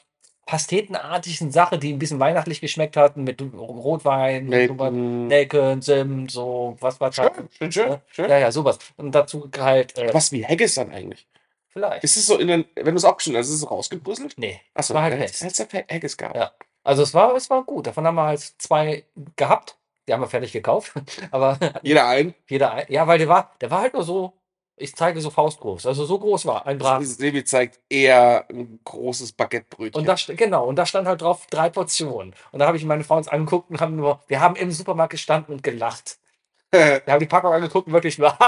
pastetenartigen Sache, die ein bisschen weihnachtlich geschmeckt hat, mit Rotwein, Nelken. Nelken, Zimt, so, was war Schön, schön, schön, schön. Ja, ja, sowas. Und dazu halt, äh, Was wie Haggis dann eigentlich? vielleicht. Ist es so in den, wenn du es abgeschnitten hast, ist es rausgebröselt? Nee, Achso, war halt hättest du Haggis gehabt. Ja. also es war, es war gut. Davon haben wir halt zwei gehabt. Die haben wir fertig gekauft. Aber Jeder ein. jeder, ein- ja, weil der war, der war halt nur so, ich zeige so faustgroß. Also so groß war ein Braten. Sebi zeigt eher ein großes Baguettebrötchen. Und da, genau, und da stand halt drauf drei Portionen. Und da habe ich meine Frau uns angeguckt und haben nur, wir haben im Supermarkt gestanden und gelacht. Wir haben die Packung angeguckt und wirklich nur,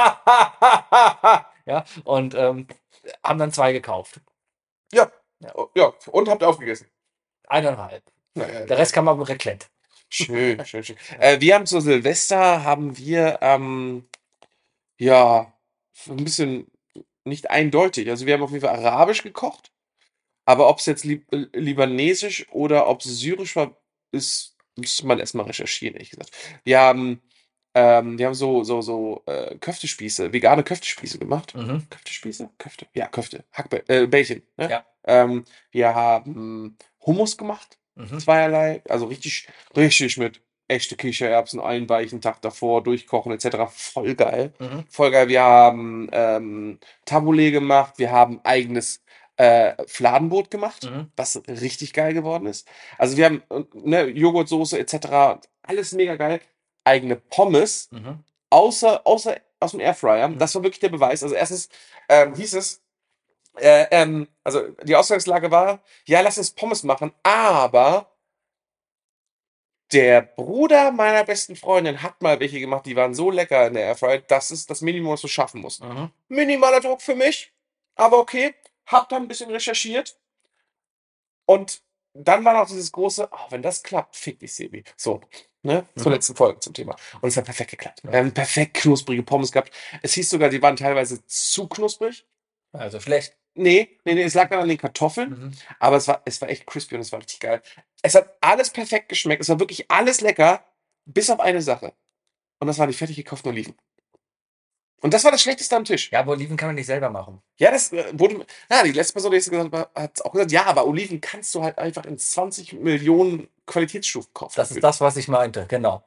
ja, und ähm, haben dann zwei gekauft. ja. Ja. Oh, ja, und habt aufgegessen. Eineinhalb. Naja, Der Rest kam auf dem Raclette. Schön, schön, schön. Äh, wir haben zu Silvester, haben wir, ähm, ja, ein bisschen nicht eindeutig. Also wir haben auf jeden Fall arabisch gekocht. Aber ob es jetzt Lib äh, libanesisch oder ob es syrisch war, ist, müsste man erstmal recherchieren, ehrlich gesagt. Wir haben, ähm, wir haben so, so, so äh, Köftespieße, vegane Köftespieße gemacht. Mhm. Köftespieße? Köfte? Ja, Köfte. Hackbä äh, Bällchen. Ne? Ja. Ähm, wir haben Hummus gemacht Mhm. zweierlei, also richtig, richtig mit echte Kichererbsen, einen weichen Tag davor, durchkochen etc. Voll geil. Mhm. Voll geil. Wir haben ähm, Tabbouleh gemacht, wir haben eigenes äh, Fladenbrot gemacht, Mhm. was richtig geil geworden ist. Also wir haben ne, Joghurtsoße etc. Alles mega geil. Eigene Pommes, Mhm. außer, außer aus dem Airfryer. Das war wirklich der Beweis. Also erstens ähm, hieß es, äh, ähm, also die Ausgangslage war, ja, lass uns Pommes machen, aber der Bruder meiner besten Freundin hat mal welche gemacht, die waren so lecker in der Airfryer, das ist das Minimum, was du schaffen musst. Mhm. Minimaler Druck für mich, aber okay. Hab dann ein bisschen recherchiert und dann war noch dieses große, oh, wenn das klappt, fick dich, Sebi. So, ne? Zur Mhm. letzten Folge zum Thema. Und es hat perfekt geklappt. Wir haben perfekt knusprige Pommes gehabt. Es hieß sogar, die waren teilweise zu knusprig. Also schlecht. Nee, nee, nee, es lag dann an den Kartoffeln, Mhm. aber es war, es war echt crispy und es war richtig geil. Es hat alles perfekt geschmeckt. Es war wirklich alles lecker, bis auf eine Sache. Und das waren die fertig gekauften Oliven. Und das war das Schlechteste am Tisch. Ja, aber Oliven kann man nicht selber machen. Ja, das äh, wurde. Ja, die letzte Person, die es gesagt hat, hat auch gesagt, ja, aber Oliven kannst du halt einfach in 20 Millionen Qualitätsstufen kaufen. Das ist das, was ich meinte, genau.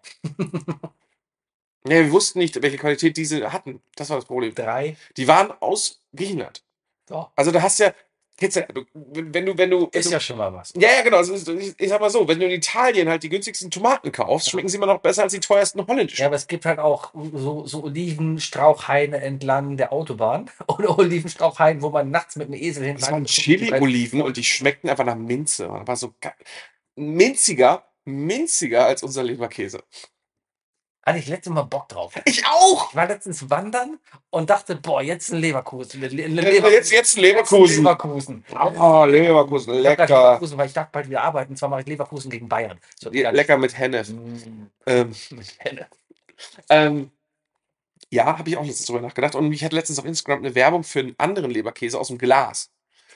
Ja, wir wussten nicht, welche Qualität diese hatten. Das war das Problem. Drei. Die waren aus Griechenland. So. Also da hast du ja. Kennst du, du- wenn du, wenn du. Wenn Ist du ja schon mal was. ja, ja, genau. Also, ich, ich sag mal so, wenn du in Italien halt die günstigsten Tomaten kaufst, schmecken sie immer noch besser als die teuersten holländischen. Ja, aber es gibt halt auch so, so Olivenstrauchhaine entlang der Autobahn oder Olivenstrauchhaine, wo man nachts mit einem Esel Das hinten waren Chili-Oliven und die schmeckten einfach nach Minze. Und war so geil. Minziger, minziger als unser Leberkäse. Hatte ich letztes Mal Bock drauf. Ich auch! Ich war letztens wandern und dachte, boah, jetzt ein Leverkusen. Eine, eine Jetzt, jetzt ein Leverkusen. Leverkusen. Oh, Leverkusen, Ich lecker. Leverkusen, weil ich dachte bald wieder arbeiten. Und zwar mache ich Leverkusen gegen Bayern. So, Ja, lecker mit Hennef. Mm, Ähm, mit Henne. ähm, ja, habe ich auch letztens drüber nachgedacht. Und ich hatte letztens auf Instagram eine Werbung für einen anderen Leberkäse aus dem Glas.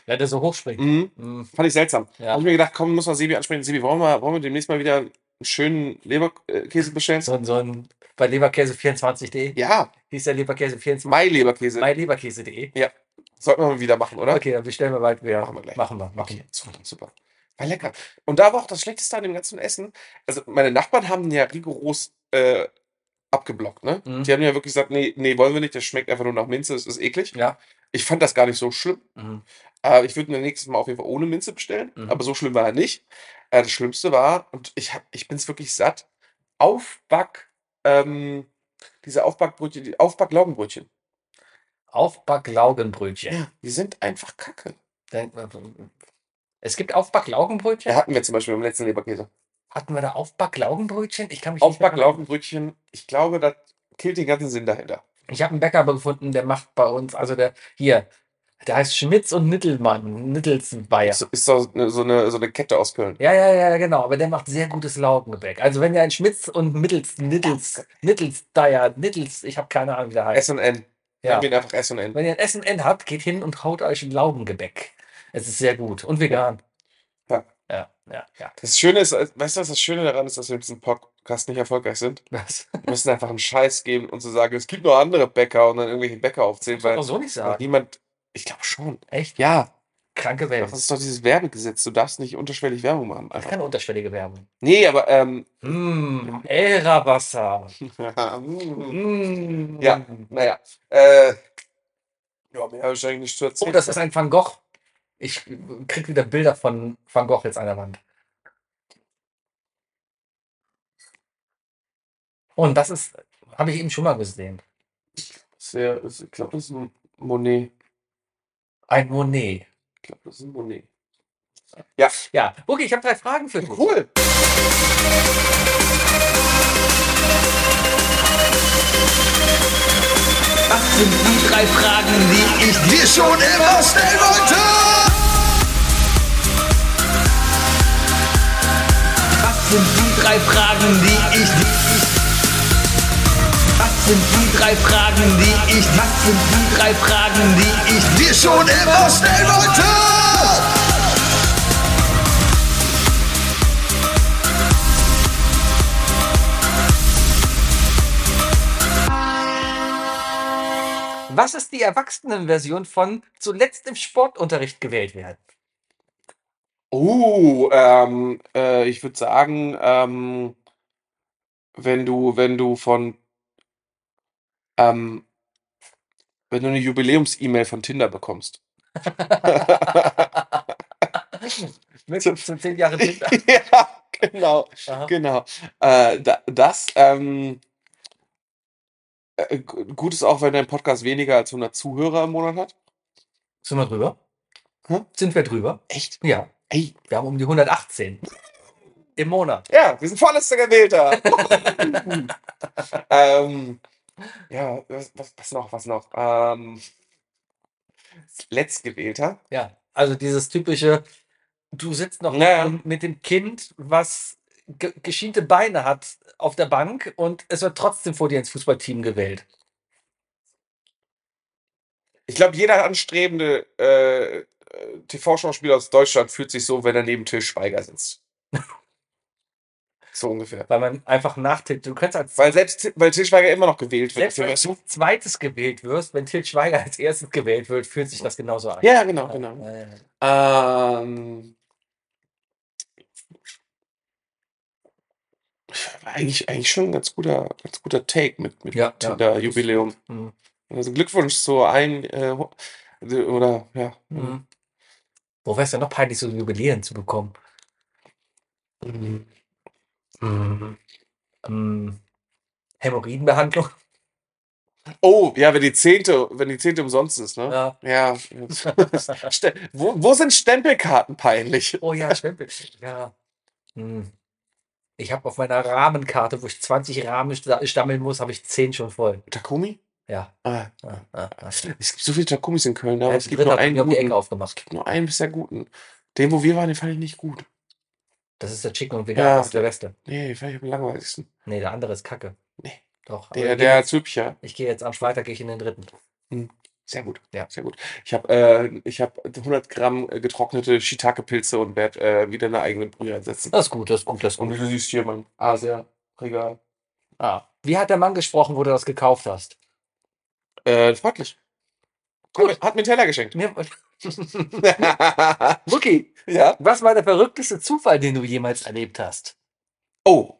Ja, der so hochspringt. Mhm. Mm, Fand ich seltsam. Ja. Habe ich mir gedacht, komm, muss mal Sebi ansprechen. Sebi, wollen wir, wollen wir demnächst mal wieder einen schönen Leberkäse bestellen? So, ein- so ein bei Leberkäse24.de Ja, hieß der Leberkäse 24 Mai-Leberkäse. bei Leberkäse.de. Ja. Sollten wir mal wieder machen, oder? Okay, dann bestellen wir bald wieder. Machen wir gleich. Machen wir, machen Okay, super, super. War lecker. Und da war auch das Schlechteste an dem ganzen Essen. Also, meine Nachbarn haben ja rigoros äh, abgeblockt, ne? Mhm. Die haben ja wirklich gesagt, nee, nee, wollen wir nicht, das schmeckt einfach nur nach Minze, das ist eklig. wir. Ja. Ich fand das gar nicht so schlimm. Mhm. Äh, ich würde mir nächstes Mal auf jeden Fall ohne Minze bestellen, Mhm. aber so schlimm war er nicht. Äh, das Schlimmste war, und ich, hab, ich bin es wirklich satt, Aufback, ähm, diese Aufbackbrötchen, die Aufbacklaugenbrötchen. Aufbacklaugenbrötchen. Ja, die sind einfach kacke. Dann- Es gibt Aufbacklaugenbrötchen? Ja, hatten wir zum Beispiel beim letzten Leberkäse. Hatten wir da Aufbacklaugenbrötchen? Ich kann mich. Aufbacklaugenbrötchen, ich glaube, das killt den ganzen Sinn dahinter. Ich habe einen Bäcker gefunden, der macht bei uns, also der hier, der heißt Schmitz und Nittelmann, Nittelsbayer. Ist, ist ne- so eine, so eine Kette aus Köln. Ja, ja, ja, genau, aber der macht sehr gutes Laugengebäck. Also wenn ihr einen Schmitz und Mittels, Nittels, Nittelsdeier, Nittels, ich habe keine Ahnung, wie der heißt. S&N. Ja. Nennen wir einfach S&N. Wenn ihr ein S&N habt, geht hin und haut euch ein Laugengebäck. Es ist sehr gut und vegan. Ja. Ja. Das Schöne ist, weißt du, was das Schöne daran ist, dass wir mit diesem Podcast nicht erfolgreich sind? Was? Wir müssen einfach einen Scheiß geben und zu sagen, es gibt noch andere Bäcker und dann irgendwelche Bäcker aufzählen, weil Auch so nicht sagen. niemand, ich glaube schon. Echt? Ja, Kranke Welt. das ist doch dieses Werbegesetz. Du darfst nicht unterschwellig Werbung machen. Das Einfach. keine unterschwellige Werbung. Nee, aber, ähm, Mmh, Elra-Wasser. mm, Mm. Ja. naja, äh, ja, mehr habe ich eigentlich nicht zu erzählen. Oh, das ist ein Van Gogh. Ich krieg wieder Bilder von Van Gogh jetzt an der Wand. Und das ist, habe ich eben schon mal gesehen. Sehr, ich glaube, das ist ein Monet. Ein Monet. Ich glaube, das ist ein Monet. Ja, okay, ich habe drei Fragen für dich. Cool. Was sind die drei Fragen, die ich dir schon immer stellen wollte. Sind die drei Fragen, die ich Was sind die drei Fragen, die ich Was sind die drei Fragen, die ich Dir schon immer stellen wollte. Was ist die Erwachsenenversion von zuletzt im Sportunterricht gewählt werden? Oh, ähm, äh, ich würde sagen, ähm, wenn du, wenn du von, ähm, wenn du eine Jubiläums-E-Mail von Tinder bekommst. Mit 15 Jahre Tinder. ja, genau, Aha. genau. Äh, da, das, ähm, äh, gu- gut ist auch, wenn dein Podcast weniger als 100 Zuhörer im Monat hat. Sind wir drüber? Hä? Sind wir drüber? Echt? Ja. Ey, Wir haben um die 118 im Monat. ja, wir sind vorletzter Gewählter. ähm, ja, was, was, noch, was noch? Ähm, Letztgewählter. Ja. Also dieses typische, du sitzt noch Ja. mit dem Kind, was ge geschiente Beine hat auf der Bank und es wird trotzdem vor dir ins Fußballteam gewählt. Ich glaube, jeder anstrebende äh, TV-Schauspieler aus Deutschland fühlt sich so, wenn er neben Till Schweiger sitzt. so ungefähr. Weil man einfach nachtilt. Du kannst als Weil selbst weil Till Schweiger immer noch gewählt wird. selbst wenn du zweites gewählt wirst, wenn Til Schweiger als erstes gewählt wird, fühlt sich das genauso an. Ja, genau, genau. Ähm, eigentlich, eigentlich schon ein ganz guter, ganz guter Take mit, mit Ja, ja. Tinder-Jubiläum. Mhm. Also Glückwunsch zu ein äh, ho- oder ja. Mhm. Wo wäre es denn noch peinlich, so Jubiläen zu bekommen? Mhm. Mhm. Ähm, Hämorrhoidenbehandlung? Oh, ja, wenn die zehnte, wenn die zehnte umsonst ist, ne? Ja. Ja. Ste- wo, wo sind Stempelkarten peinlich? Oh ja, Stempel. Ja. Hm. Ich habe auf meiner Rahmenkarte, wo ich 20 Rahmen sta- stammeln muss, habe ich 10 schon voll. Takumi? Ja. Ah, ja, ja, ja. es gibt so viele Takumis in Köln, aber Ja, es gibt nur einen die Ecke guten. aufgemacht. Nur einen bisher guten. Den, wo wir waren, den fand ich nicht gut. Das ist der Chicken und Vegan, Ja. das ist der Beste. Nee, den fand ich am langweiligsten. Nee, der andere ist Kacke. Nee. Doch. aber Der, der Hübscher. ich gehe jetzt am Freitag gehe ich in den dritten. Sehr gut. Ja. Sehr gut. Ich habe äh, ich hab 100 Gramm äh, getrocknete Shiitake-Pilze und werde äh, wieder eine eigene Brühe einsetzen. Das ist gut, das ist gut, das ist Und gut. du siehst hier mein Asia-Regal. Ah. Wie hat der Mann gesprochen, wo du das gekauft hast? Äh, freundlich. Hat mir, hat mir einen Teller geschenkt. Mir, Mucki, ja. was war der verrückteste Zufall, den du jemals erlebt hast? Oh.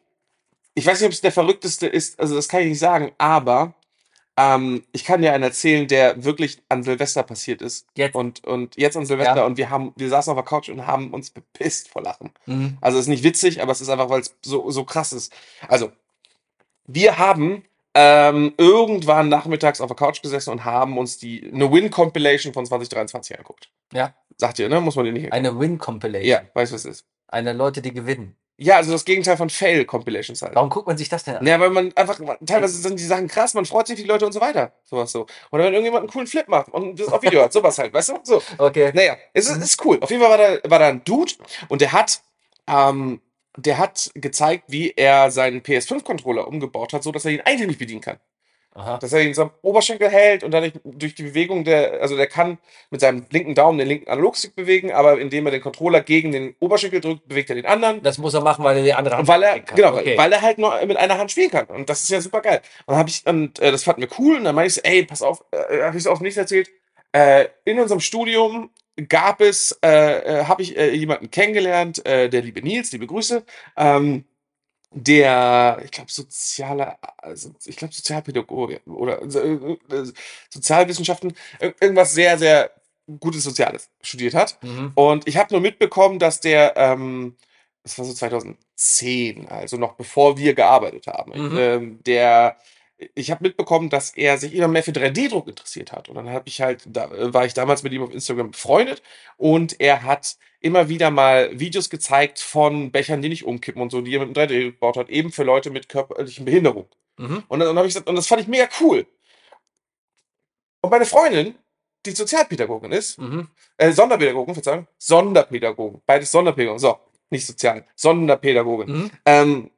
Ich weiß nicht, ob es der verrückteste ist, also das kann ich nicht sagen, aber ähm, ich kann dir einen erzählen, der wirklich an Silvester passiert ist. Jetzt. Und, und jetzt an Silvester Ja. und wir haben, wir saßen auf der Couch und haben uns bepisst vor Lachen. Mhm. Also es ist nicht witzig, aber es ist einfach, weil es so, so krass ist. Also, wir haben ähm, irgendwann nachmittags auf der Couch gesessen und haben uns die eine Win-Compilation von 2023 angeguckt. Ja. Sagt ihr, ne? Muss man dir nicht erklären. Eine Win-Compilation. Ja, weißt du, was es ist? Eine Leute, die gewinnen. Ja, also das Gegenteil von Fail-Compilations halt. Warum guckt man sich das denn an? Ja, weil man einfach, teilweise sind die Sachen krass, man freut sich für die Leute und so weiter. Sowas so. Oder wenn irgendjemand einen coolen Flip macht und das auf Video hat, sowas halt, weißt du? So. Okay. Naja, es ist, ist cool. Auf jeden Fall war da, war da ein Dude und der hat, ähm, der hat gezeigt, wie er seinen PS5-Controller umgebaut hat, so dass er ihn einhändig bedienen kann. Aha. Dass er ihn so am Oberschenkel hält und dadurch durch die Bewegung der, also der kann mit seinem linken Daumen den linken Analogstick bewegen, aber indem er den Controller gegen den Oberschenkel drückt, bewegt er den anderen. Das muss er machen, weil er die andere Hand Weil er, kann. genau, okay. weil er halt nur mit einer Hand spielen kann. Und das ist ja super geil. Und, dann hab ich, und äh, das fanden wir cool. Und dann meinte ich so, ey, pass auf, äh, habe ich so auch nichts erzählt. Äh, in unserem Studium gab es, äh, äh, habe ich äh, jemanden kennengelernt, äh, der liebe Nils, liebe Grüße, ähm, der, ich glaube, soziale, also ich glaube, Sozialpädagoge oder äh, äh, Sozialwissenschaften, ir- irgendwas sehr, sehr Gutes Soziales studiert hat. Mhm. Und ich habe nur mitbekommen, dass der, ähm, das war so 2010, also noch bevor wir gearbeitet haben, Mhm. ähm, der, ich habe mitbekommen, dass er sich immer mehr für 3D-Druck interessiert hat. Und dann habe ich halt, da äh, war ich damals mit ihm auf Instagram befreundet und er hat immer wieder mal Videos gezeigt von Bechern, die nicht umkippen und so, die er mit dem 3D gebaut hat, eben für Leute mit körperlichen Behinderungen. Mhm. Und dann, dann habe ich gesagt, und das fand ich mega cool. Und meine Freundin, die Sozialpädagogin ist, Mhm. äh, Sonderpädagogen, Verzeihung, Sonderpädagogen, beides Sonderpädagogen, so, nicht sozial, Sonderpädagogin. Mhm. Ähm,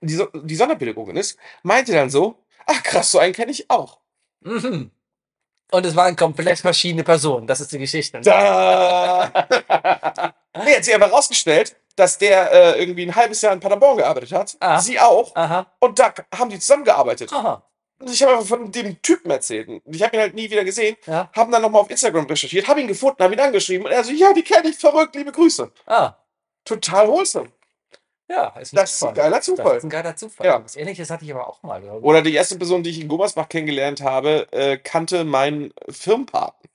die, die Sonderpädagogin ist, meinte dann so, ach krass, so einen kenne ich auch. Mhm. Und es waren komplett verschiedene Personen. Das ist die Geschichte. Da! nee, hat sich aber rausgestellt, dass der äh, irgendwie ein halbes Jahr in Paderborn gearbeitet hat, Ah. sie auch, Aha. und da haben die zusammengearbeitet. Aha. Und ich habe einfach von dem Typen erzählt. Und ich habe ihn halt nie wieder gesehen. Ja. Haben dann nochmal auf Instagram recherchiert, habe ihn gefunden, habe ihn angeschrieben und er so, ja, die kenne ich, verrückt, liebe Grüße. Ah. Total wholesome. Ja, ist ein Das ist ein geiler Das Zufall. ist ein geiler Zufall. Ja. Was ähnliches hatte ich aber auch mal. ich. Oder die erste Person, die ich in Gummersbach kennengelernt habe, äh, kannte meinen Firmenpaten.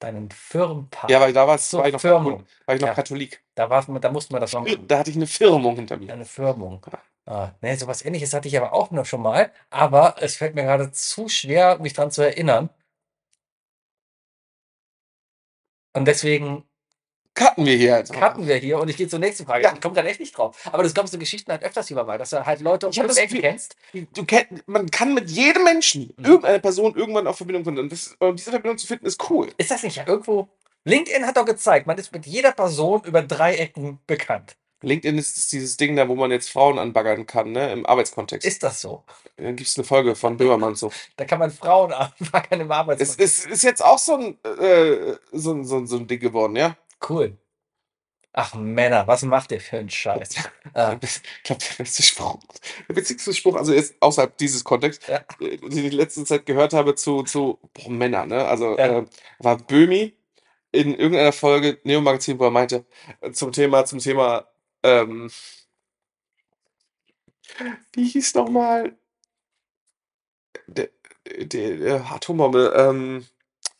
Deinen Firmenpartner. Ja, weil da war, So, war ich noch, Firmung. war ich noch Ja. Katholik. Da, war's, da musste man das noch machen. Da hatte ich eine Firmung hinter mir. Eine Firmung. Ah, nee, sowas ähnliches hatte ich aber auch noch schon mal. Aber es fällt mir gerade zu schwer, mich dran zu erinnern. Und deswegen Cutten wir hier jetzt. cutten wir hier und ich gehe zur nächsten Frage. Ja. Ich komme gerade echt nicht drauf. Aber das kommst du Geschichten halt öfters über mal, dass du halt Leute um das Ecken kennst. Du kenn, man kann mit jedem Menschen, Mhm. irgendeine Person, irgendwann auf Verbindung finden. Und, das, und diese Verbindung zu finden, ist cool. Ist das nicht ja irgendwo? LinkedIn hat doch gezeigt, man ist mit jeder Person über drei Ecken bekannt. LinkedIn ist dieses Ding da, wo man jetzt Frauen anbaggern kann, ne, im Arbeitskontext. Ist das so? Dann gibt es eine Folge von Böhmermann so. Da kann man Frauen anfangen im Es Arbeitsmarkt. ist, ist jetzt auch so ein, äh, so, so, so ein Ding geworden, ja? Cool. Ach Männer, was macht ihr für einen Scheiß? äh, Ich glaube, der beste Spruch, der witzigste Spruch, also jetzt außerhalb dieses Kontexts, Ja. äh, den ich in letzter Zeit gehört habe zu, zu boah, Männern, ne? Also Ja. äh, war Böhmi in irgendeiner Folge Neo Magazin, wo er meinte, äh, zum Thema, zum Thema, ähm, wie hieß nochmal der, der, der Atombombe, ähm,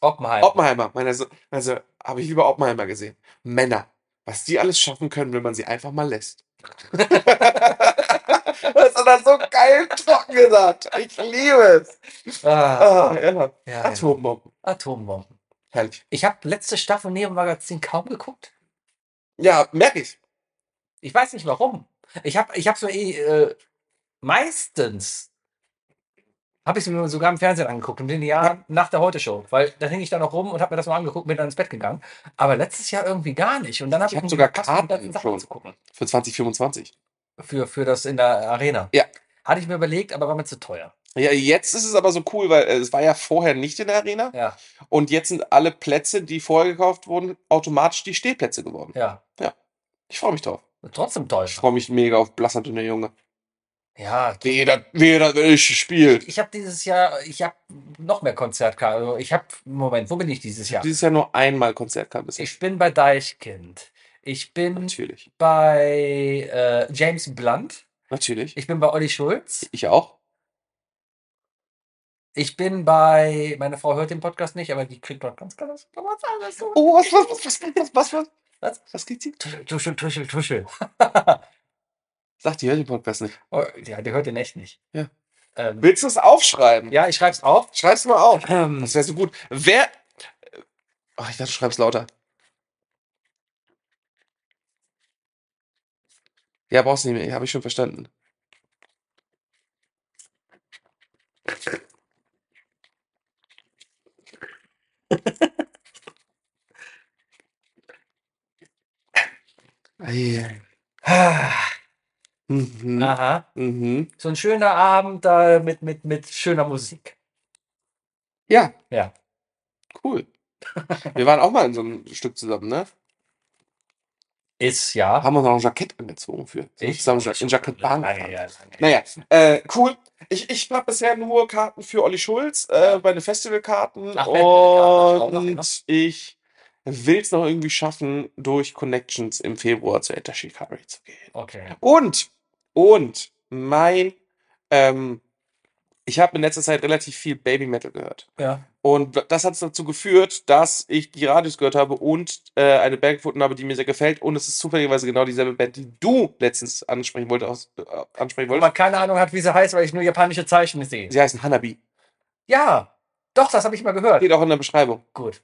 Oppenheim. Oppenheimer, meiner so, also habe ich lieber Oppenheimer gesehen. Männer, was die alles schaffen können, wenn man sie einfach mal lässt. das hat er so geil trocken gesagt. Ich liebe es. Ah, Ah, ja. ja, ja. Atombomben. Atombomben. Herrlich. Ich habe letzte Staffel Neo Magazin kaum geguckt. Ja, merke ich. Ich weiß nicht warum. Ich habe ich hab's mir eh, äh, meistens habe ich es mir sogar im Fernsehen angeguckt, im Linear nach der Heute-Show, weil da hing ich da noch rum und habe mir das mal angeguckt, bin dann ins Bett gegangen. Aber letztes Jahr irgendwie gar nicht. Und dann habe Ich ich, hab sogar Karten schon. Für 2025. Für, für das in der Arena. Ja. Hatte ich mir überlegt, aber war mir zu teuer. Ja, jetzt ist es aber so cool, weil äh, es war ja vorher nicht in der Arena Ja, und jetzt sind alle Plätze, die vorher gekauft wurden, automatisch die Stehplätze geworden. ja. Ich freue mich drauf. Trotzdem teuer. Ich freue mich mega auf Blasser dünner Junge. Ja, Wie jeder, wie jeder will spielt. ich habe dieses Jahr, ich habe noch mehr Konzertkarten. Also ich habe, Moment, wo bin ich dieses Jahr? Dieses Jahr nur einmal Konzertkarte bisher. Ich bin bei Deichkind. Ich bin Natürlich. bei äh, James Blunt. Natürlich. Ich bin bei Olli Schulz. Ich auch. Ich bin bei, meine Frau hört den Podcast nicht, aber die kriegt dort ganz ganz was anderes. Oh, was, was, was, was, was, was, was? Was? Was geht sie? Tuschel, tuschel, tuschel. Sagt die hört den Podcast nicht. Oh, ja, die hört den echt nicht. Ja. Ähm, Willst du es aufschreiben? ja, ich schreib's auf. Schreib's mal auf. Ähm, Das wäre so gut. Wer. Oh, ich dachte, du schreibst lauter. Ja, brauchst du nicht mehr. Habe ich schon verstanden. Ah, Mhm. Aha. Mhm. So ein schöner Abend da mit, mit, mit schöner Musik. Ja, Ja. cool. Wir waren auch mal in so einem Stück zusammen, ne? Ist ja. Haben uns noch ein Jackett angezogen für. So Ich? zusammen in Jackett Bahn. Lange, ja, lange. Naja, äh, cool. Ich, ich habe bisher nur Karten für Olli Schulz, äh, bei den Festivalkarten. Ach, noch, und ne? ich will es noch irgendwie schaffen, durch Connections im Februar zu Enter Shikari zu gehen. Okay. Und, und mein, ähm, ich habe in letzter Zeit relativ viel Baby Metal gehört. Ja. Und das hat dazu geführt, dass ich die Radios gehört habe und äh, eine Band gefunden habe, die mir sehr gefällt. Und es ist zufälligerweise genau dieselbe Band, die du letztens ansprechen, wollte, aus, äh, ansprechen Wo wolltest. man keine Ahnung hat, wie sie heißt, weil ich nur japanische Zeichen sehe. Sie heißen Hanabi. Ja. Doch, das habe ich mal gehört. Steht auch in der Beschreibung. Gut.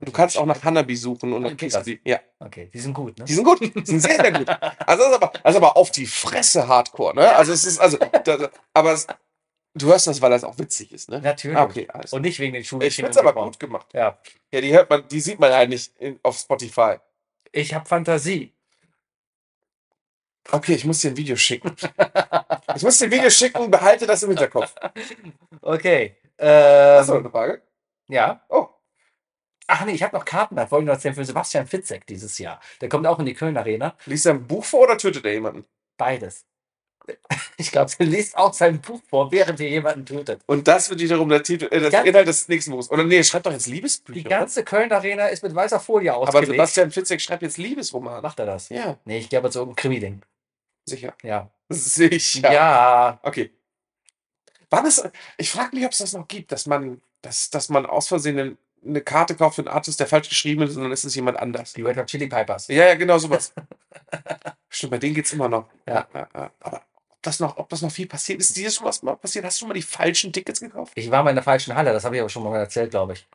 Du kannst auch nach Hanabi suchen und dann kriegst du die. Ja, Okay, die sind gut, ne? die sind gut. Die sind sehr, sehr gut. Also das ist aber, das ist aber auf die Fresse Hardcore, ne? Also es ist, also, das, aber es, du hörst das, weil das auch witzig ist, ne? Natürlich. Ah, okay, alles. Und nicht wegen den Schuhen. Ich finde es aber gut gemacht. Ja. Ja, die hört man, die sieht man eigentlich in, auf Spotify. Ich habe Fantasie. Okay, ich muss dir ein Video schicken. Ich muss dir ein Video schicken, behalte das im Hinterkopf. Okay. Ähm, Hast du noch eine Frage? Ja. Oh, Ach nee, ich habe noch Karten, noch erzählen, für Sebastian Fitzek dieses Jahr. Der kommt auch in die Köln Arena. liest er ein Buch vor oder tötet er jemanden? Beides. Ich glaube, er liest auch sein Buch vor, während er jemanden tötet. Und das wird wiederum der Titel, äh, das Ganz- Inhalt des nächsten Buchs. Oder nee, schreibt doch jetzt Liebesbücher. Die ganze Köln Arena ist mit weißer Folie oder? Aber ausgelegt. Sebastian Fitzek schreibt jetzt Liebesroman. Macht er das? Ja, Nee, ich glaube, so ein Krimi-Ding. sicher. Ja. Sicher. Ja. Okay. Wann ist, ich frage mich, ob es das noch gibt, dass man, dass, dass man aus Versehen eine, Karte kauft für einen Artist, der falsch geschrieben ist und dann ist es jemand anders. Die Red Hot Chili Pipers. Ja, ja, genau sowas. Stimmt, bei denen geht's immer noch. Ja. ja, ja. Aber ob das noch, ob das noch viel passiert, ist dir schon was mal passiert? Hast du schon mal die falschen Tickets gekauft? Ich war mal in der falschen Halle, das habe ich aber schon mal erzählt, glaube ich.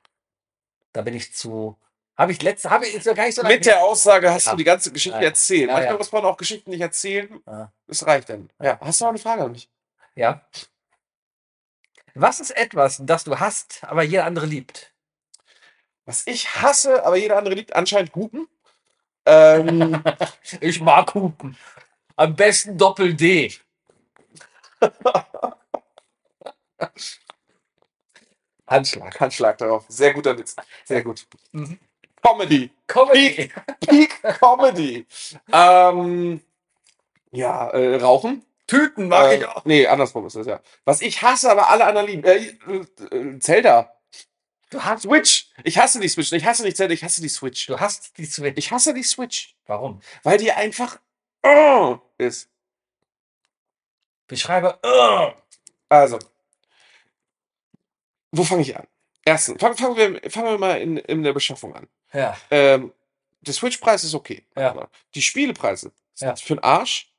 Da bin ich zu. Habe ich letzte, habe ich gar nicht so lange Mit der Aussage hast Ja. du die ganze Geschichte erzählt. Manchmal muss man auch Geschichten nicht erzählen. Das reicht dann. Ja. Hast du noch eine Frage an mich? Ja. Was ist etwas, das du hast, aber jeder andere liebt? Was ich hasse, aber jeder andere liebt anscheinend Hupen. Ähm, Ich mag Hupen. Am besten Doppel D. Handschlag, Handschlag darauf. Sehr guter Witz. Sehr gut. Mhm. Comedy. Comedy. Peak Comedy. ähm, ja, äh, Rauchen. Tüten mag äh, ich auch. Nee, andersrum ist das ja. Was ich hasse, aber alle anderen lieben. Äh, äh, Zelda. Du hast, Switch. Ich hasse die Switch. Ich hasse nicht Zelda, ich hasse die Switch. du hast die Switch. Ich hasse die Switch. Warum? Weil die einfach oh, ist. Beschreibe. Uh, Also. Wo fange ich an? Erstens, fangen fangen wir, fangen wir mal in, in der Beschaffung an. ja. Ähm, der Switch-Preis ist okay. Ja. Die Spielepreise sind Ja. für den Arsch.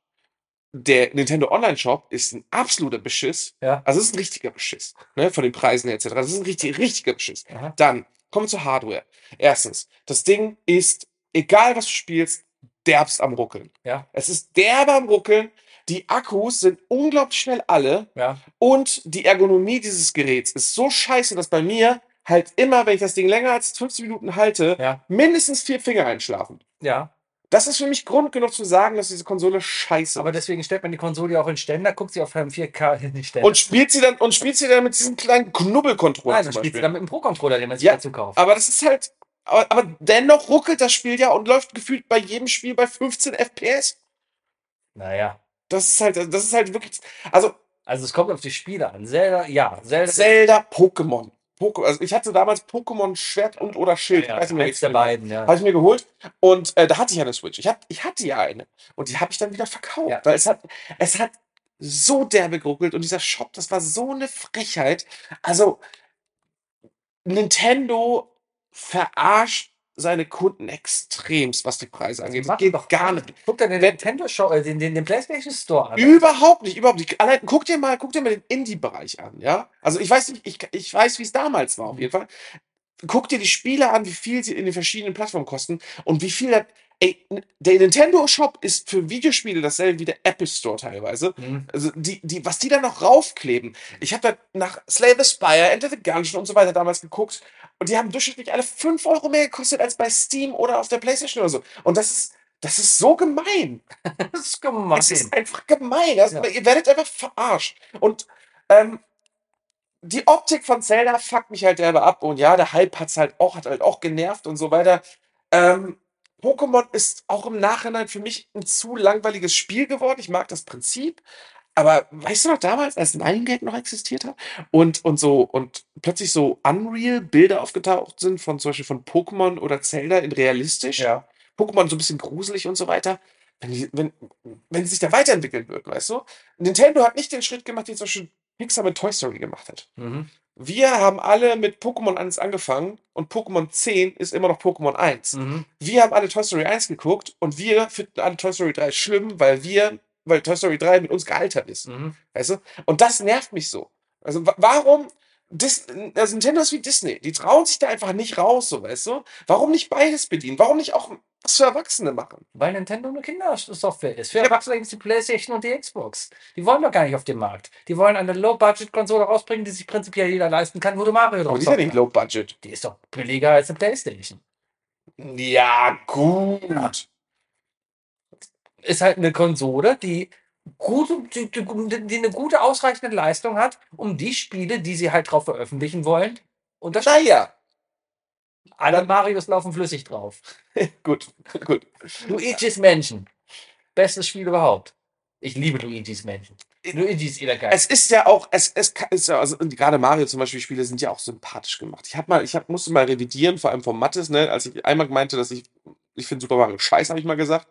Der Nintendo Online-Shop ist ein absoluter Beschiss. Ja. Also es ist ein richtiger Beschiss. Ne? Von den Preisen etc. Das ist ein richtig, richtiger Beschiss. Aha. Dann kommen wir zur Hardware. Erstens, das Ding ist, egal was du spielst, derbst am Ruckeln. Ja. Es ist derbe am Ruckeln. Die Akkus sind unglaublich schnell alle. Ja. Und die Ergonomie dieses Geräts ist so scheiße, dass bei mir halt immer, wenn ich das Ding länger als 15 Minuten halte, Ja. mindestens vier Finger einschlafen. Ja. Das ist für mich Grund genug zu sagen, dass diese Konsole scheiße Aber ist. deswegen stellt man die Konsole ja auch in Ständer, guckt sie auf einem 4K in die Ständer. Und spielt sie dann, und spielt sie dann mit diesem kleinen Knubbelcontroller Nein, dann spielt sie dann mit dem Pro-Controller, den man sich Ja, dazu kauft. Aber das ist halt, aber, aber dennoch ruckelt das Spiel ja und läuft gefühlt bei jedem Spiel bei 15 FPS. Naja. Das ist halt, das ist halt wirklich, also Also es kommt auf die Spiele an. Zelda, ja. Zelda, Zelda, Pokémon. Pokémon, also ich hatte damals Pokémon Schwert und oder Schild. Ja, ich weiß nicht der beiden, ja. Habe ich mir geholt und äh, da hatte ich eine Switch. Ich, hab, ich hatte ja eine und die habe ich dann wieder verkauft, Ja. weil es hat, es hat so derbe geruckelt und dieser Shop, das war so eine Frechheit. Also Nintendo verarscht seine Kunden extremst, was die Preise angeht. Das geht doch gar nicht. Guck dir den Nintendo Show, äh, den, den, den PlayStation Store an. Überhaupt nicht, überhaupt nicht. Allein, guck dir mal, guck dir mal den Indie-Bereich an, ja? Also ich weiß nicht, ich, ich weiß, wie es damals war, auf jeden Fall. Guck dir die Spiele an, wie viel sie in den verschiedenen Plattformen kosten und wie viel das, ey, der Nintendo Shop ist für Videospiele dasselbe wie der Apple Store teilweise. Mhm. Also die, die, was die da noch raufkleben. Ich habe da nach Slay the Spire, Enter the Gungeon und so weiter damals geguckt und die haben durchschnittlich alle 5 Euro mehr gekostet als bei Steam oder auf der Playstation oder so. Und das ist, das ist so gemein. Das ist gemein. Es ist einfach gemein. Das, Ja. Ihr werdet einfach verarscht. Und ähm, die Optik von Zelda fuckt mich halt derbe ab. Und ja, der Hype hat's halt auch, hat halt auch genervt und so weiter. Ähm, Pokémon ist auch im Nachhinein für mich ein zu langweiliges Spiel geworden. Ich mag das Prinzip. Aber weißt du noch damals, als Nine Gag noch existiert hat und, und so und plötzlich so Unreal Bilder aufgetaucht sind von zum Beispiel von Pokémon oder Zelda in realistisch? Ja. Pokémon so ein bisschen gruselig und so weiter. Wenn, die, wenn, wenn sie sich da weiterentwickeln würden, weißt du? Nintendo hat nicht den Schritt gemacht, den zum Beispiel Pixar mit Toy Story gemacht hat. Mhm. Wir haben alle mit Pokémon 1 angefangen und Pokémon 10 ist immer noch Pokémon 1. Mhm. Wir haben alle Toy Story 1 geguckt und wir finden alle Toy Story 3 schlimm, weil wir, weil Toy Story 3 mit uns gealtert ist. Mhm. Weißt du? Und das nervt mich so. Also wa- warum? Dis also Nintendo ist wie Disney. Die trauen sich da einfach nicht raus, so weißt du? Warum nicht beides bedienen? Warum nicht auch was für Erwachsene machen? Weil Nintendo eine Kindersoftware ist. Für Ja, Erwachsene gibt es die Playstation und die Xbox. Die wollen doch gar nicht auf den Markt. Die wollen eine Low-Budget-Konsole rausbringen, die sich prinzipiell jeder leisten kann, wo du Mario Aber drauf die ist ja nicht kannst. low budget. Die ist doch billiger als eine Playstation. Ja, gut. Ist halt eine Konsole, die gute, die, die, eine gute, ausreichende Leistung hat, um die Spiele, die sie halt drauf veröffentlichen wollen. Und das Naja, alle Marios laufen flüssig drauf. gut, gut. Luigi's Mansion. Bestes Spiel überhaupt. Ich liebe Luigi's Mansion. Luigi's jeder geil. Es ist ja auch, es, es ist ja, also gerade Mario zum Beispiel Spiele sind ja auch sympathisch gemacht. Ich hab mal, ich hab, musste mal revidieren, vor allem vom Mattes, ne, als ich einmal meinte, dass ich, ich finde Super Mario scheiße, habe ich mal gesagt.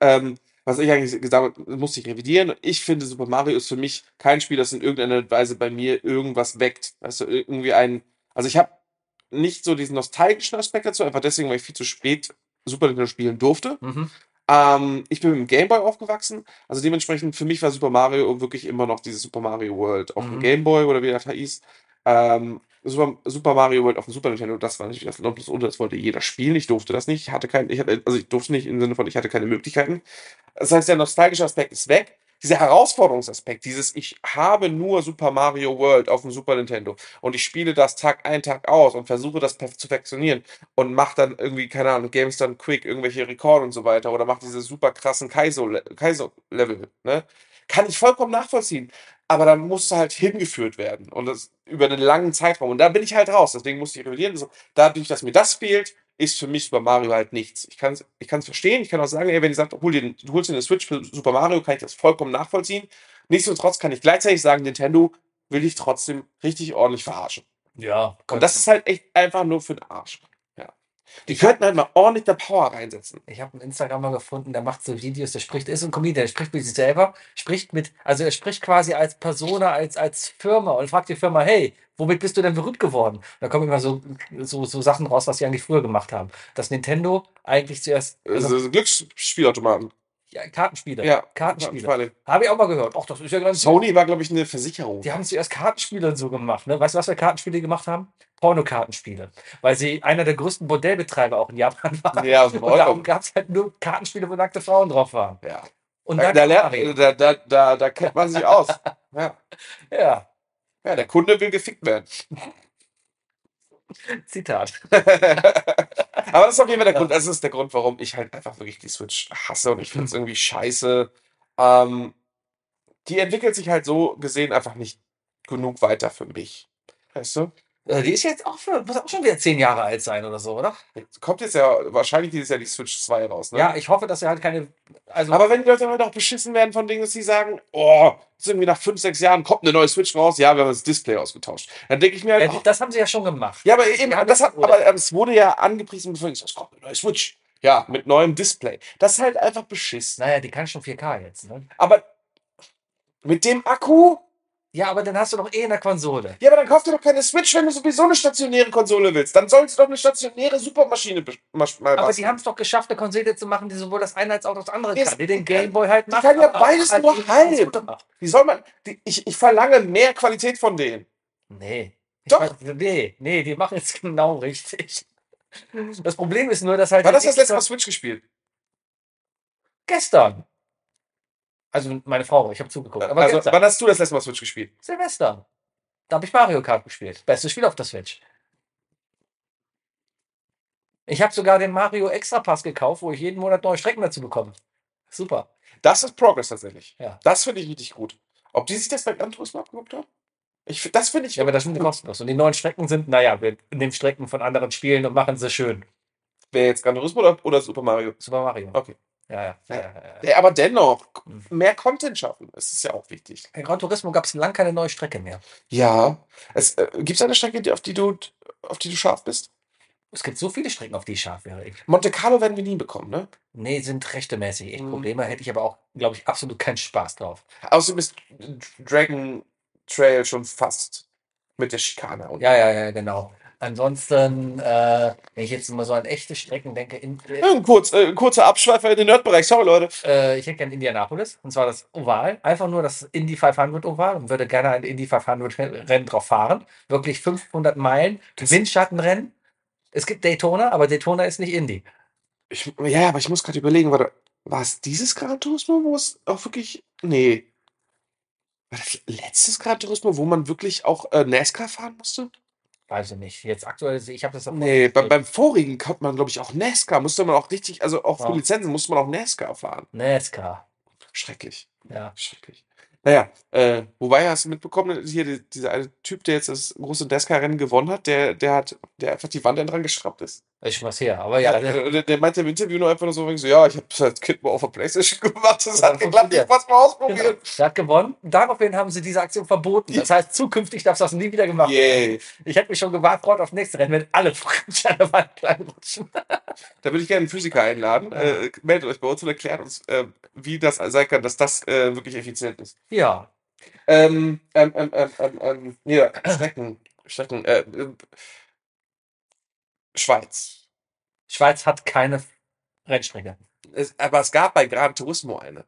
Ähm, was ich eigentlich gesagt habe, musste ich revidieren. Ich finde Super Mario ist für mich kein Spiel, das in irgendeiner Weise bei mir irgendwas weckt. Weißt du, irgendwie ein, also ich habe nicht so diesen nostalgischen Aspekt dazu, einfach deswegen, weil ich viel zu spät Super Nintendo spielen durfte. Mhm. Ähm, ich bin mit dem Game Boy aufgewachsen, also dementsprechend für mich war Super Mario wirklich immer noch dieses Super Mario World auf dem Mhm. Game Boy oder wie das hieß. Ähm, Super, Super Mario World auf dem Super Nintendo, das war natürlich das Nonplusultra, das wollte jeder spielen. Ich durfte das nicht, ich hatte kein, ich hatte, also ich durfte nicht im Sinne von, ich hatte keine Möglichkeiten. Das heißt, der nostalgische Aspekt ist weg. Dieser Herausforderungsaspekt, dieses ich habe nur Super Mario World auf dem Super Nintendo und ich spiele das Tag ein, Tag aus und versuche das zu perfektionieren und mache dann irgendwie, keine Ahnung, Games dann quick, irgendwelche Rekorde und so weiter oder mache diese super krassen Kaizo-Le- Kaizo-Level, ne? Kann ich vollkommen nachvollziehen. Aber dann musste halt hingeführt werden und das über einen langen Zeitraum. Und da bin ich halt raus. Deswegen musste ich revidieren. So, dadurch, dass mir das fehlt, ist für mich Super Mario halt nichts. Ich kann es ich kann's verstehen. Ich kann auch sagen, ey, wenn ihr sagt, hol dir, den- du holst dir eine Switch für Super Mario, kann ich das vollkommen nachvollziehen. Nichtsdestotrotz kann ich gleichzeitig sagen, Nintendo will dich trotzdem richtig ordentlich verarschen. Ja. Und das ist halt echt einfach nur für den Arsch. Die könnten halt mal ordentlich da Power reinsetzen. Ich habe einen Instagramer gefunden, der macht so Videos, der spricht, ist ein Comedian, der spricht mit sich selber, spricht mit, also er spricht quasi als Persona, als, als Firma und fragt die Firma, hey, womit bist du denn berühmt geworden? Da kommen immer so, so, so Sachen raus, was sie eigentlich früher gemacht haben. Dass Nintendo eigentlich zuerst, also, Also Glücksspielautomaten. Ja, Kartenspiele, Ja, Kartenspiele. Habe ich auch mal gehört. Ach, das ist ja ganz Sony war, glaube ich, eine Versicherung. Die haben zuerst Kartenspiele so gemacht. Ne? Weißt du, was für Kartenspiele gemacht haben? Pornokartenspiele. Weil sie einer der größten Bordellbetreiber auch in Japan waren. Ja, Und darum gab es halt nur Kartenspiele, wo nackte Frauen drauf waren. ja. Und Da, da, lernt, da, da, da, da kennt man sich aus. Ja. Ja, ja, der Kunde will gefickt werden. Zitat. Aber das ist auf jeden Fall der Grund. Das ist der Grund, warum ich halt einfach wirklich die Switch hasse und ich finde es irgendwie scheiße. Ähm, die entwickelt sich halt so gesehen einfach nicht genug weiter für mich. Weißt du? Äh, Die ist jetzt auch, für, muss auch schon wieder zehn Jahre alt sein oder so, oder? Kommt jetzt ja wahrscheinlich dieses Jahr die Switch 2 raus, ne? Ja, ich hoffe, dass er halt keine. Also, Aber wenn die Leute halt auch beschissen werden von Dingen, dass sie sagen, oh, jetzt irgendwie nach fünf, sechs Jahren kommt eine neue Switch raus, ja, wir haben das Display ausgetauscht. Dann denke ich mir halt, äh, oh, das haben sie ja schon gemacht. ja, aber eben, Ja, das hat, oder- aber es wurde ja angepriesen, bevor ich es kommt eine neue Switch. Ja, mit neuem Display. Das ist halt einfach beschissen. Naja, die kann schon 4K jetzt, ne? Aber mit dem Akku, Ja, aber dann hast du doch eh in der Konsole. ja, aber dann kauf dir doch keine Switch, wenn du sowieso eine stationäre Konsole willst. Dann sollst du doch eine stationäre Supermaschine mal mal Aber basteln. die haben es doch geschafft, eine Konsole zu machen, die sowohl das eine als auch das andere Ist- kann. Die den Gameboy halt die macht. kann ja beides halt nur die halb. Wie soll man, die, ich, ich verlange mehr Qualität von denen. Nee. Doch. weiß- nee, nee, die machen es genau richtig. Das Problem ist nur, dass halt. War das die das letzte Mal Switch gespielt? Gestern. Also meine Frau, ich habe zugeguckt. Aber also, gestern. wann hast du das letzte Mal Switch gespielt? Silvester. Da habe ich Mario Kart gespielt. Bestes Spiel auf der Switch. Ich habe sogar den Mario Extra Pass gekauft, wo ich jeden Monat neue Strecken dazu bekomme. Super. Das ist Progress tatsächlich. Ja. Das finde ich richtig gut. Ob die sich das bei Gran Turismo abgeguckt haben? Ich, das finde ich. Ja, aber das sind kostenlos. Und die neuen Strecken sind, naja, wir nehmen Strecken von anderen Spielen und machen sie schön. Wer jetzt Gran Turismo oder, oder Super Mario? Super Mario. Okay. Ja, ja. ja, ja. Ja, aber dennoch, Mhm. mehr Content schaffen. Das ist ja auch wichtig. Bei Gran Turismo gab es lang keine neue Strecke mehr. Ja. Es, äh, Gibt es eine Strecke, die, auf, die du, auf die du scharf bist? Es gibt so viele Strecken, auf die ich scharf wäre. Monte Carlo werden wir nie bekommen, ne? nee, sind rechtemäßig echt Mhm. Probleme. Hätte ich aber auch, glaube ich, absolut keinen Spaß drauf. Außerdem ist Dragon Trail schon fast mit der Schikane. Und Ja, ja, ja, genau. Ansonsten, äh, wenn ich jetzt mal so an echte Strecken denke, in, äh, Ein kurz, äh, kurzer Abschweifer in den Nerdbereich. Sorry, Leute. äh, ich hätte gerne Indianapolis, und zwar das Oval. Einfach nur das Indy 500 Oval und würde gerne ein Indy 500 Rennen drauf fahren. Wirklich 500 Meilen, Windschattenrennen. Es gibt Daytona, aber Daytona ist nicht Indy. Ich, ja, aber ich muss gerade überlegen, warte, war es dieses Gran Turismo, wo es auch wirklich. Nee. War das letztes Gran Turismo, wo man wirklich auch äh, NASCAR fahren musste? Weiß ich nicht. Jetzt aktuell, ich habe das davor Nee, beim, gespielt. beim vorigen konnte man, glaube ich, auch NASCAR. Musste man auch richtig, also auch für Ja. Lizenzen musste man auch NASCAR fahren. NASCAR. Schrecklich. Ja. Schrecklich. Naja, äh, wobei hast du mitbekommen, hier die, dieser eine Typ, der jetzt das große NASCAR-Rennen gewonnen hat, der, der hat, der einfach die Wand dran geschraubt ist. Schon was her. Aber ja, Ja, der, der, meinte im Interview nur einfach nur so, so ja, ich habe als Kind mal auf der Playstation gemacht, das Ja, hat geklappt, ich wollte mal ausprobieren. genau, der hat gewonnen. Daraufhin haben sie diese Aktion verboten. Das heißt, zukünftig darf das nie wieder gemacht werden. Yay. Ich hätte mich schon gewartet auf nächste Rennen, wenn alle an der Wand reinrutschen. Da würde ich gerne einen Physiker einladen. Äh, meldet euch bei uns und erklärt uns, äh, wie das sein kann, dass das äh, wirklich effizient ist. Ja. Ähm, ähm, ähm, ähm, ähm, ähm, ja, Strecken, Strecken, äh, äh, Schweiz. Schweiz hat keine Rennstrecke. Es, aber es gab bei Gran Turismo eine.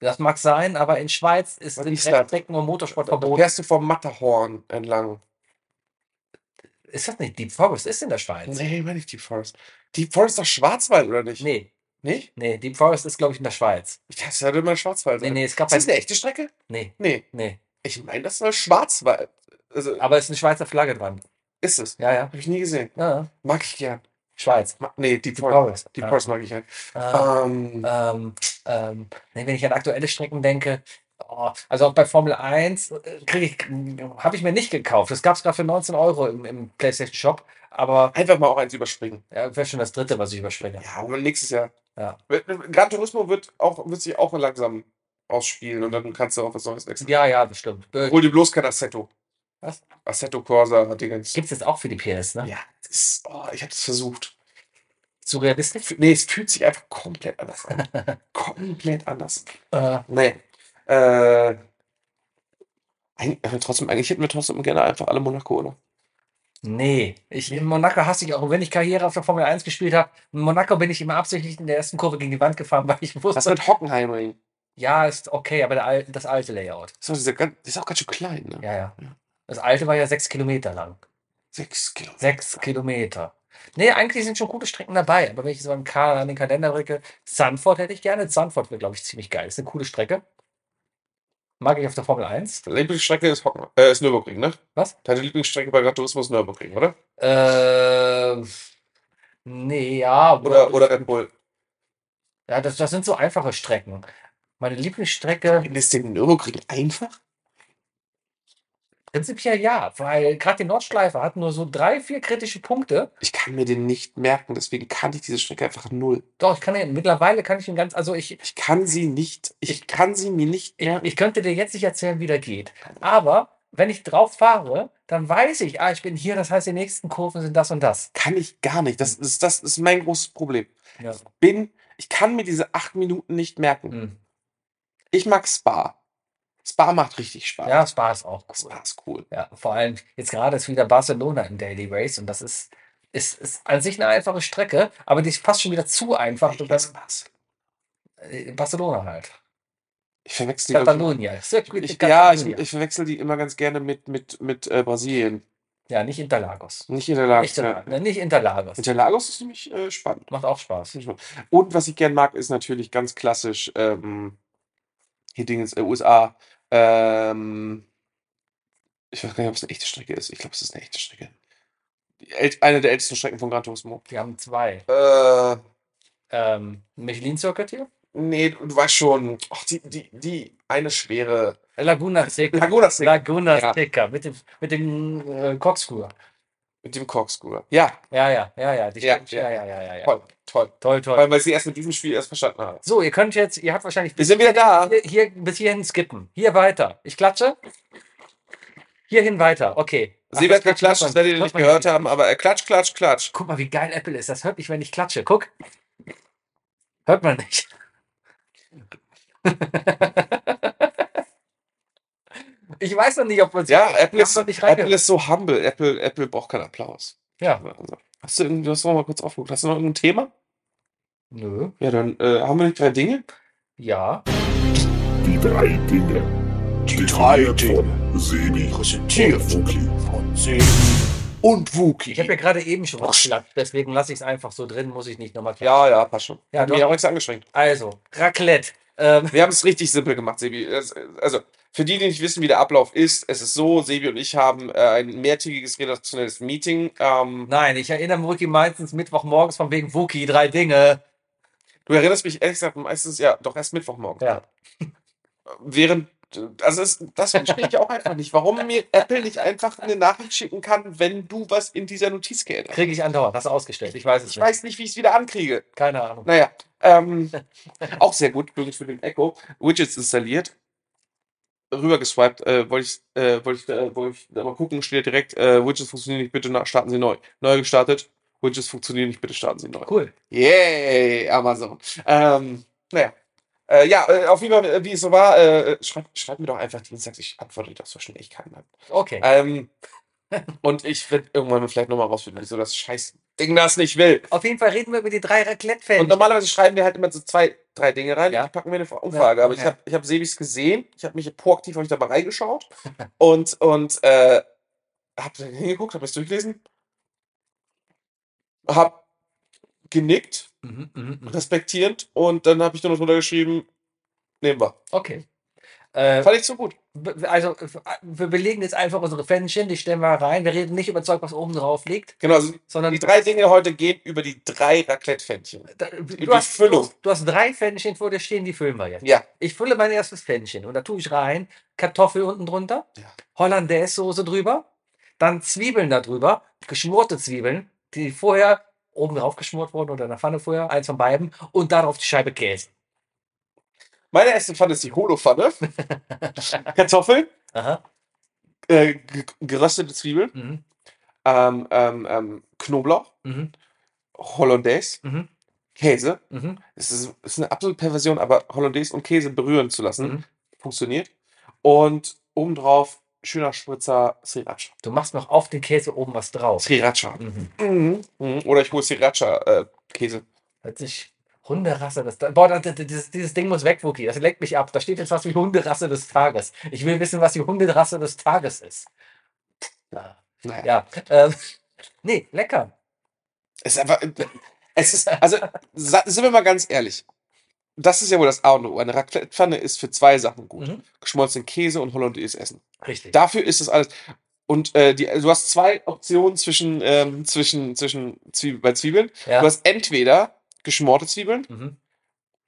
Das mag sein, aber in Schweiz ist ist das? Rennstrecken und Motorsport verboten. fährst du vom Matterhorn entlang. Ist das nicht? Deep Forest ist in der Schweiz. Nee, meine ich Deep Forest. Deep Forest ist doch Schwarzwald, oder nicht? Nee, Nicht? nee, Deep Forest ist, glaube ich, in der Schweiz. Dachte, es sollte immer Schwarzwald Nee, sein. nee, es gab Ist das ein. eine echte Strecke? Nee, Nee. nee. Ich meine, das soll Schwarzwald. Also, Aber es ist eine Schweizer Flagge dran. Ist es. Ja, ja. Habe ich nie gesehen. ja. Mag ich gern. Schweiz. Ma nee, Deep Deep Forest. Deep. Forest mag ich gern. Äh, Ähm, Ähm, ähm, wenn ich an aktuelle Strecken denke, oh, also auch bei Formel 1 äh, habe ich mir nicht gekauft. Das gab es gerade für 19 Euro im, im PlayStation Shop, aber einfach mal auch eins überspringen. ja, wäre schon das dritte, was ich überspringe. Ja, aber nächstes Jahr. Ja. Gran Turismo wird, auch, wird sich auch langsam ausspielen und dann kannst du auf was Neues wechseln. Ja, ja, das stimmt. Äh, Hol dir bloß kein Assetto. Was? Assetto Corsa, Dingens. Gibt es jetzt auch für die PS, ne? Ja, ist, oh, ich habe das versucht. Zu realistisch? Nee, es fühlt sich einfach komplett anders an. komplett anders. Äh, Nee. Äh, eigentlich, aber trotzdem, eigentlich hätten wir trotzdem gerne einfach alle Monaco, oder? nee. Ich, in Monaco hasse ich auch, wenn ich Karriere auf der Formel 1 gespielt habe. In Monaco bin ich immer absichtlich in der ersten Kurve gegen die Wand gefahren, weil ich Was wusste, mit Hockenheimring? ja, ist okay, aber der, das alte Layout. Das ist, auch ganz, das ist auch ganz schön klein, ne? Ja, ja. Das alte war ja sechs Kilometer lang. Sechs Kilometer. Sechs Kilometer. Nee, eigentlich sind schon gute Strecken dabei, aber wenn ich so an den Kalender drücke, Sanford hätte ich gerne. Sanford wäre, glaube ich, ziemlich geil. Ist eine coole Strecke. Mag ich auf der Formel 1. Deine Lieblingsstrecke ist, Hocken, äh, ist Nürburgring, ne? Was? Deine Lieblingsstrecke bei Gran Turismo ist Nürburgring, oder? Äh, nee, ja. Oder, oder Red Bull. Ja, das, das sind so einfache Strecken. Meine Lieblingsstrecke, Ist den Nürburgring einfach? Prinzipiell ja, weil gerade die Nordschleife hat nur so drei, vier kritische Punkte. Ich kann mir den nicht merken, deswegen kann ich diese Strecke einfach null. Doch, ich kann ja, mittlerweile kann ich ihn ganz, also ich, Ich kann sie nicht, ich kann sie mir nicht ich, merken. ich könnte dir jetzt nicht erzählen, wie der geht. Aber wenn ich drauf fahre, dann weiß ich, ah, ich bin hier, das heißt, die nächsten Kurven sind das und das. Kann ich gar nicht. Das ist, das ist mein großes Problem. Ja. Bin, ich kann mir diese acht Minuten nicht merken. Hm. Ich mag Spa. Spa macht richtig Spaß. Ja, Spa ist auch cool. Spa ist cool. Ja, vor allem jetzt gerade ist wieder Barcelona im Daily Race und das ist, ist, ist an sich eine einfache Strecke, aber die ist fast schon wieder zu einfach. Ich dann, Spaß. äh, Barcelona halt. Ich verwechsel die. Circuit ich, ja, ich, ich verwechsel die immer ganz gerne mit, mit, mit äh, Brasilien. Ja, nicht Interlagos. Nicht Interlagos. Nicht, Ja. Interlagos. Ne, nicht Interlagos. Interlagos ist nämlich äh, spannend. Macht auch Spaß. Und was ich gern mag, ist natürlich ganz klassisch ähm, hier Dingens, äh, USA. Ähm, ich weiß gar nicht, ob es eine echte Strecke ist. Ich glaube, es ist eine echte Strecke. Eine der ältesten Strecken von Gran Turismo. Wir haben zwei. Äh, Ähm, Michelin Circuit hier? nee, du weißt schon. Ach, die, die, die eine schwere. Laguna Seca. Laguna Seca. Laguna Ja. Seca. Mit dem, mit dem äh, Corkscrew. Mit dem Corkscrew. Ja, Ja, ja, ja, ja. Die Ja, ja, ja, ja, ja, ja. toll, toll. Toll, toll. Allem, weil ich sie erst mit diesem Spiel erst verstanden habe. So, ihr könnt jetzt, ihr habt wahrscheinlich Wir sind wieder da. hier, hier bis hierhin skippen. Hier weiter. Ich klatsche. Hierhin weiter. Okay. Sie wird geklatscht, das werdet ihr nicht gehört haben, aber äh, klatsch, klatsch, klatsch. Guck mal, wie geil Apple ist. Das hört nicht, wenn ich klatsche. Guck. Hört man nicht. ich weiß noch nicht, ob man Ja, Apple ist, Apple ist so humble. Apple, Apple braucht keinen Applaus. Ja. Also, hast du irgendwie, du hast noch mal kurz aufgeguckt. Hast du noch irgendein Thema? Nö. Ja, dann äh, haben wir nicht drei Dinge. Ja. Die drei Dinge. Die drei Dinge. Von Sebi Präsentiert von Sebi und Wookie. Ich habe ja gerade eben schon was geklatscht, deswegen lasse ich es einfach so drin, muss ich nicht nochmal klatschen. Ja, ja, passt schon. Ja, mich auch nichts angestrengt. Also, Raclette. Ähm, Wir haben es richtig simpel gemacht, Sebi. Also, für die, die nicht wissen, wie der Ablauf ist, es ist so, Sebi und ich haben äh, ein mehrtägiges redaktionelles Meeting. Ähm, nein, ich erinnere mich Wookie meistens Mittwochmorgens von wegen Wookie, drei Dinge. du erinnerst mich ehrlich gesagt meistens, ja, doch erst Mittwochmorgen. Ja. Während, also es, das verstehe ich auch einfach nicht, warum mir Apple nicht einfach eine Nachricht schicken kann, wenn du was in dieser Notiz geändert hast. Kriege ich andauernd, hast du ausgestellt. Ich weiß es Ich nicht. weiß nicht, wie ich es wieder ankriege. Keine Ahnung. Naja, ähm, auch sehr gut, übrigens für den Echo. Widgets installiert. Rübergeswiped, äh, wollte ich, äh, wollte ich, äh, wollte ich da mal gucken, steht direkt, äh, Widgets funktionieren nicht, bitte na- starten Sie neu. Neu gestartet, Widgets funktionieren nicht, bitte starten Sie neu. Cool. Yay, Amazon. Ähm, naja. Äh, ja, äh, auf jeden Fall, äh, wie es so war, äh, schreib, schreib mir doch einfach dienstags, ich antworte doch so schnell ich kann. Dann. Okay. Ähm, und ich werde irgendwann vielleicht nochmal rausfinden, wieso das scheiß Ding das nicht will. Auf jeden Fall reden wir über die drei Und Raclette-Fans. normalerweise schreiben wir halt immer so zwei, drei Dinge rein. Ja. Die packen wir in eine Umfrage. Ja, Aber ich habe ich hab Sebis gesehen. Ich habe mich proaktiv hab ich da mal reingeschaut. und und äh, hab da hingeguckt, habe es durchgelesen. Hab genickt, Mhm, mhm, mhm. respektierend. Und dann habe ich nur noch drunter geschrieben, nehmen wir. Okay. Äh, Fand ich so gut. also, wir belegen jetzt einfach unsere Fännchen, die stellen wir rein. Wir reden nicht über Zeug, was oben drauf liegt, Genau, also sondern die drei Dinge heute gehen über die drei die Du hast, Füllung. Du, hast drei Fännchen vor dir stehen, die füllen wir jetzt. Ja. Ich fülle mein erstes Fännchen und da tue ich rein Kartoffel unten drunter, Ja. Hollandaise-Soße drüber, dann Zwiebeln da drüber, geschmorte Zwiebeln, die vorher oben drauf geschmort wurden oder in der Pfanne vorher, eins von beiden, und darauf die Scheibe Käse. Meine erste Pfanne ist die Holo-Pfanne. Kartoffeln, äh, ge- geröstete Zwiebeln, Mhm. ähm, ähm, ähm, Knoblauch, Mhm. Hollandaise, Mhm. Käse. Mhm. Es ist, ist eine absolute Perversion, aber Hollandaise und Käse berühren zu lassen, Mhm. funktioniert. Und obendrauf schöner Spritzer Sriracha. Du machst noch auf den Käse oben was drauf. Sriracha. Mhm. Oder ich hole Sriracha-Käse. Hört sich Hunderasse des Tages. Boah, das, das, dieses, dieses Ding muss weg, Wookie. Das lenkt mich ab. Da steht jetzt was wie Hunderasse des Tages. Ich will wissen, was die Hunderasse des Tages ist. Ja. naja. Ja. Ähm, nee, lecker. Es ist einfach. Es ist, also, sind wir mal ganz ehrlich. Das ist ja wohl das A und O. Eine Raclette-Pfanne ist für zwei Sachen gut. Mhm. Geschmolzenen Käse und Hollandaise essen. Richtig. Dafür ist das alles. Und äh, die, du hast zwei Optionen zwischen, ähm, zwischen, zwischen Zwiebel, bei Zwiebeln. ja. Du hast entweder geschmorte Zwiebeln mhm.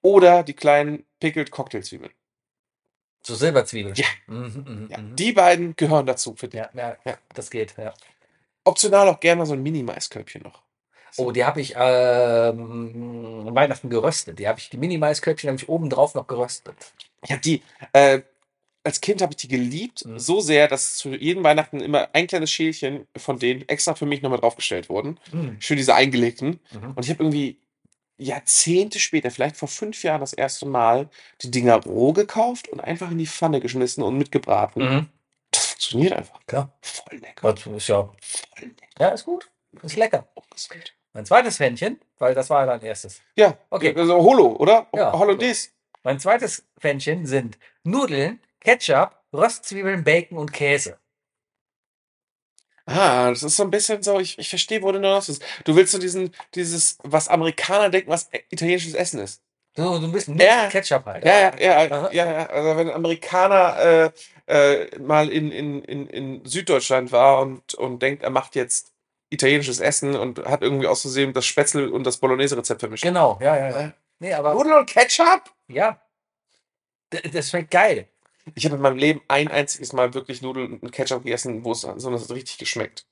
oder die kleinen pickled Cocktailzwiebeln. So Silberzwiebeln. Ja. Mhm, mhm, Ja, mhm. die beiden gehören dazu, finde ich. ja, ja, das geht, ja. Optional auch gerne mal so ein Mini-Maiskörbchen noch. Oh, die habe ich ähm, Weihnachten geröstet. Die habe ich, die Mini-Maiskörbchen habe ich oben drauf noch geröstet. Ich habe die, äh, als Kind habe ich die geliebt, Mhm. so sehr, dass zu jedem Weihnachten immer ein kleines Schälchen von denen extra für mich nochmal draufgestellt wurden. Mhm. Schön diese eingelegten. Mhm. Und ich habe irgendwie Jahrzehnte später, vielleicht vor fünf Jahren das erste Mal, die Dinger roh gekauft und einfach in die Pfanne geschmissen und mitgebraten. Mhm. Das funktioniert einfach. Klar. Voll lecker. Das ist ja, Voll lecker. ja, ist gut. Ist lecker. Mein zweites Fännchen, weil das war dein erstes. Ja, Okay. Also Holo, oder? Ja. Hollandaise. Mein zweites Fännchen sind Nudeln, Ketchup, Röstzwiebeln, Bacon und Käse. Ah, das ist so ein bisschen so, ich, ich verstehe, wo du hinaus bist. Du willst so diesen, dieses, was Amerikaner denken, was italienisches Essen ist. So, so ein bisschen Ja. Ketchup halt. Ja, ja, ja, ja, ja. Also wenn ein Amerikaner äh, äh, mal in, in, in, in Süddeutschland war und, und denkt, er macht jetzt italienisches Essen und hat irgendwie aus Versehen das Spätzle und das Bolognese-Rezept vermischt. Genau, ja, ja, ja. Nee, aber Nudeln und Ketchup? ja. D- Das schmeckt geil. Ich habe in meinem Leben ein einziges Mal wirklich Nudeln und Ketchup gegessen, wo es so richtig geschmeckt.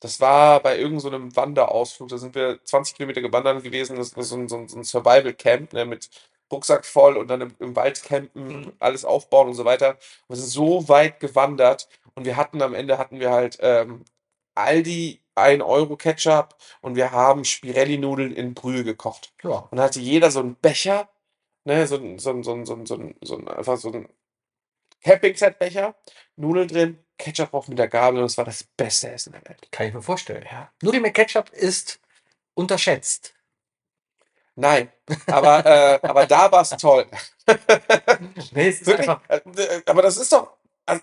Das war bei irgendeinem so Wanderausflug. Da sind wir 20 Kilometer gewandert gewesen. Das war so ein, so ein, Survival-Camp ne, mit Rucksack voll und dann im, im Wald campen, Mhm. alles aufbauen und so weiter. Und wir sind so weit gewandert und wir hatten am Ende hatten wir halt ähm, Aldi 1 Euro Ketchup und wir haben Spirelli-Nudeln in Brühe gekocht. Ja. Und dann hatte jeder so einen Becher, ne, so so ein, so ein, so ein, so ein, so ein einfach so ein Camping-Set-Becher, Nudeln drin, Ketchup drauf mit der Gabel und es war das beste Essen der Welt. Kann ich mir vorstellen. Ja. Nudeln mit Ketchup ist unterschätzt. Nein, aber, äh, aber da war es toll. Nee, es ist Wirklich? einfach. Äh, Aber das ist doch. Also,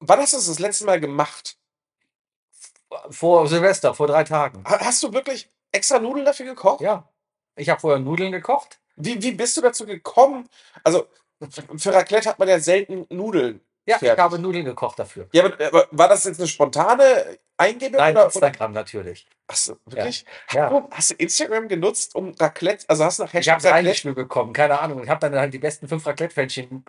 wann hast du das das letzte Mal gemacht? Vor Silvester, vor drei Tagen. Ha- Hast du wirklich extra Nudeln dafür gekocht? Ja. Ich habe vorher Nudeln gekocht. Wie, wie bist du dazu gekommen? Also, für Raclette hat man ja selten Nudeln. Ja, Fertig. ich habe Nudeln gekocht dafür. Ja, aber, aber war das jetzt eine spontane Eingebung? Nein, oder, oder? Instagram natürlich. Achso, wirklich? Ja. Du, hast du Instagram genutzt, um Raclette, also hast du nach Ich Hashtag habe es Raclette? eingespielt bekommen, keine Ahnung. Ich habe dann halt die besten fünf Raclette-Fännchen.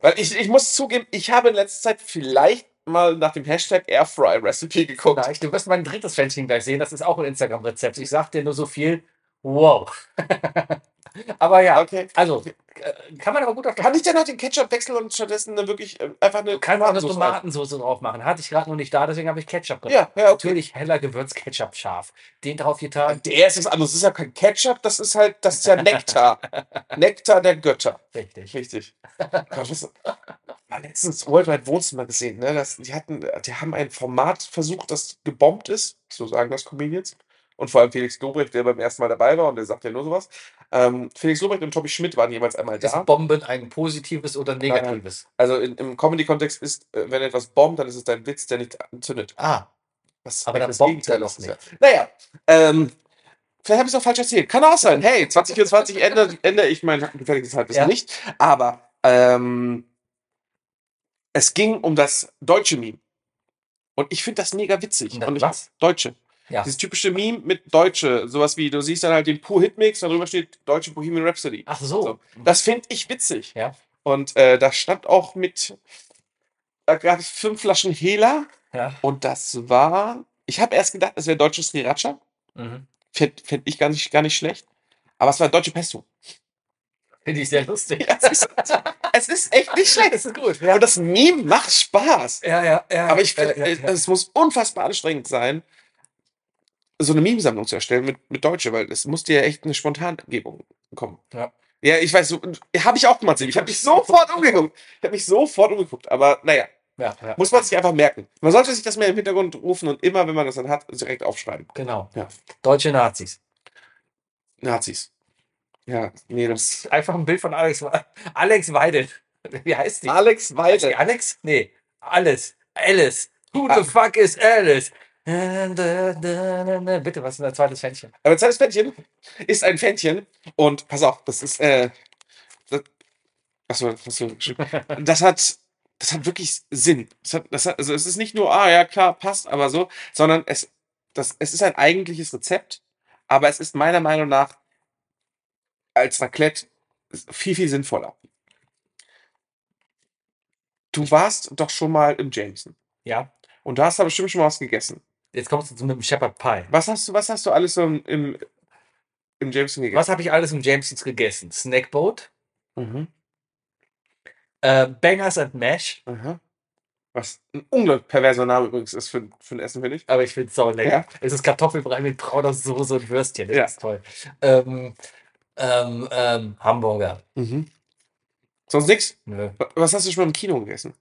Weil ich, ich muss zugeben, ich habe in letzter Zeit vielleicht mal nach dem Hashtag Airfry Recipe geguckt. Vielleicht. Du wirst mein drittes Fännchen gleich sehen. Das ist auch ein Instagram-Rezept. Ich sag dir nur so viel. Wow. aber ja, Okay. also äh, kann man aber gut auf Kann ich denn noch den Ketchup wechseln und stattdessen dann wirklich äh, einfach eine Du kannst auch eine Tomatensauce drauf machen. Hatte ich gerade noch nicht da, deswegen habe ich Ketchup drin. Ja, ja, okay. Natürlich heller Gewürzketchup scharf. Den drauf getan. Der ist was anderes. Das ist ja kein Ketchup, das ist halt, das ist ja Nektar. Nektar der Götter. Richtig. Richtig. Gott, mal letztens Worldwide Wohnzimmer gesehen, ne? Das, die hatten, die haben ein Format versucht, das gebombt ist, so sagen das Comedians. Und vor allem Felix Lobrecht, der beim ersten Mal dabei war und der sagt ja nur sowas. Ähm, Felix Lobrecht und Tobi Schmidt waren jeweils einmal da. Ist Bomben ein positives oder negatives? Also in, im Comedy-Kontext ist, äh, wenn etwas bombt, dann ist es dein Witz, der nicht zündet. Ah, Was Aber dann das bombt Gegenteil er doch ist, ja. Naja, ähm, vielleicht habe ich es auch falsch erzählt. Kann auch sein. Hey, 2024 ändere, ändere ich mein gefährliches Halbwissen Ja. nicht. Aber ähm, es ging um das deutsche Meme. Und ich finde das mega witzig. Das Und ich, was? Deutsche. Ja. Dieses typische Meme mit Deutsche. Sowas wie, du siehst dann halt den Pur Hitmix, darüber steht Deutsche Bohemian Rhapsody. ach so. So. Das finde ich witzig. Ja. Und äh, da stand auch mit, da gab es fünf Flaschen Hela. Ja. Und das war, ich habe erst gedacht, es wäre deutsches Sriracha. Mhm. Fände fänd ich gar nicht, gar nicht schlecht. Aber es war deutsche Pesto. Finde ich sehr lustig. Ja, es, ist, es ist echt nicht schlecht. Das ist gut. Ja, Und das Meme macht Spaß. ja, ja. ja. Aber ich finde, ja. es muss unfassbar anstrengend sein, so eine Meme-Sammlung zu erstellen mit, mit Deutsche, weil es muss dir ja echt eine Spontangebung kommen. Ja. Ja, ich weiß, so, habe ich auch gemacht. Ich habe mich sofort umgeguckt. Ich habe mich sofort umgeguckt. Aber naja, ja, ja. muss man sich einfach merken. Man sollte sich das mehr im Hintergrund rufen und immer, wenn man das dann hat, direkt aufschreiben. Genau. Ja. Deutsche Nazis. Nazis. Ja, nee, das. Einfach ein Bild von Alex, Alex Weidel. Wie heißt die? Alex Weidel. Alex? Nee. Alice. Alice. Who Ah. the fuck is Alice? Bitte, was ist ein zweites Fännchen? Aber zweites Fännchen ist ein Fännchen und pass auf, das ist, äh, das, achso, achso, das hat, das hat wirklich Sinn. Das hat, das hat, also es ist nicht nur, ah ja, klar, passt, aber so, sondern es, das, es ist ein eigentliches Rezept, aber es ist meiner Meinung nach als Raclette viel, viel sinnvoller. Du warst doch schon mal im Jameson. Ja. Und da hast du bestimmt schon mal was gegessen. Jetzt kommst du mit dem Shepherd Pie. Was hast du, was hast du alles so im, im, im Jameson gegessen? Was habe ich alles im Jamesons gegessen? Snackboat, Mhm. äh, Bangers and Mash, Aha. Was ein unglaublich perverser Name übrigens ist für, für ein Essen, finde ich. aber ich finde es sau lecker. Ja. Es ist Kartoffelbrei mit brauner Soße und Würstchen. Das Ja. ist toll. Ähm, ähm, ähm, Hamburger. Mhm. Sonst nichts? Nö. Was hast du schon mal im Kino gegessen?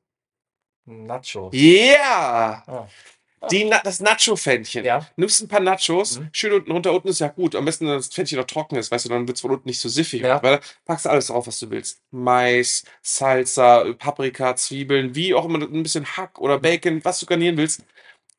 Nachos. Ja! Ah. Die, das Nacho-Fännchen. Ja. Nimmst ein paar Nachos, Mhm. schön unten runter, unten ist ja gut. Am besten, wenn das Pfännchen noch trocken ist, weißt du, dann wird es von unten nicht so siffig. Ja. Weil packst du alles drauf, was du willst. Mais, Salsa, Paprika, Zwiebeln, wie auch immer, ein bisschen Hack oder Bacon, was du garnieren willst.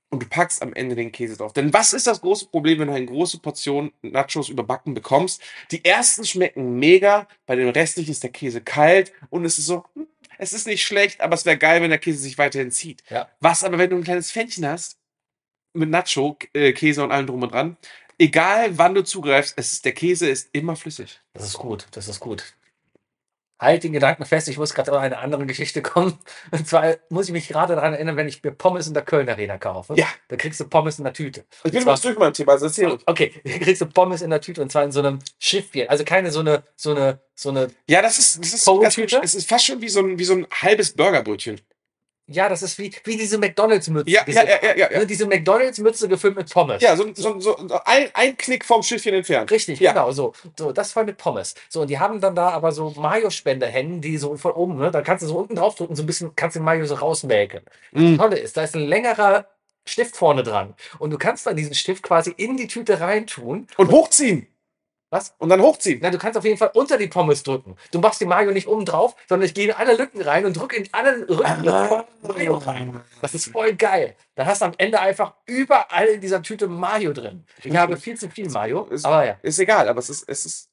Und du packst am Ende den Käse drauf. Denn was ist das große Problem, wenn du eine große Portion Nachos überbacken bekommst? Die ersten schmecken mega, bei den restlichen ist der Käse kalt und es ist so, hm, es ist nicht schlecht, aber es wäre geil, wenn der Käse sich weiterhin zieht. Ja. Was aber, wenn du ein kleines Pfännchen hast, mit Nacho, äh, Käse und allem drum und dran, egal wann du zugreifst, es ist, der Käse ist immer flüssig. Das ist gut, das ist gut. Halt den Gedanken fest, ich muss gerade auf eine andere Geschichte kommen. Und zwar muss ich mich gerade daran erinnern, wenn ich mir Pommes in der Köln Arena kaufe. Ja. Da kriegst du Pommes in der Tüte. Ich bin übrigens durch mein Thema, also erzähl. Okay, da kriegst du Pommes in der Tüte und zwar in so einem Schiffchen. Also keine so eine, so eine, so eine, Ja, das ist, das ist Polo-Tüte? es ist fast schon wie so ein, wie so ein halbes Burgerbrötchen. Ja, das ist wie, wie diese McDonalds-Mütze. Ja, diese, ja, ja, ja, ja, ne, diese McDonalds-Mütze gefüllt mit Pommes. Ja, so, so, so ein, ein Knick vom Schiffchen entfernt. Richtig, Ja. genau, so. So, das voll mit Pommes. So, und die haben dann da aber so Mayo-Spenderhennen, die so von oben, ne, da kannst du so unten draufdrücken, so ein bisschen, kannst den Mayo so rausmelken. Mm. Das Tolle ist, da ist ein längerer Stift vorne dran. Und du kannst dann diesen Stift quasi in die Tüte reintun. Und hochziehen. Was? Und dann hochziehen. Na, du kannst auf jeden Fall unter die Pommes drücken. Du machst die Mayo nicht oben drauf, sondern ich gehe in alle Lücken rein und drücke in alle Rücken Mayo rein. Das ist voll geil. Dann hast du am Ende einfach überall in dieser Tüte Mayo drin. Ich habe viel zu viel Mayo, Ist- aber ja. Ist egal, aber es ist, es ist,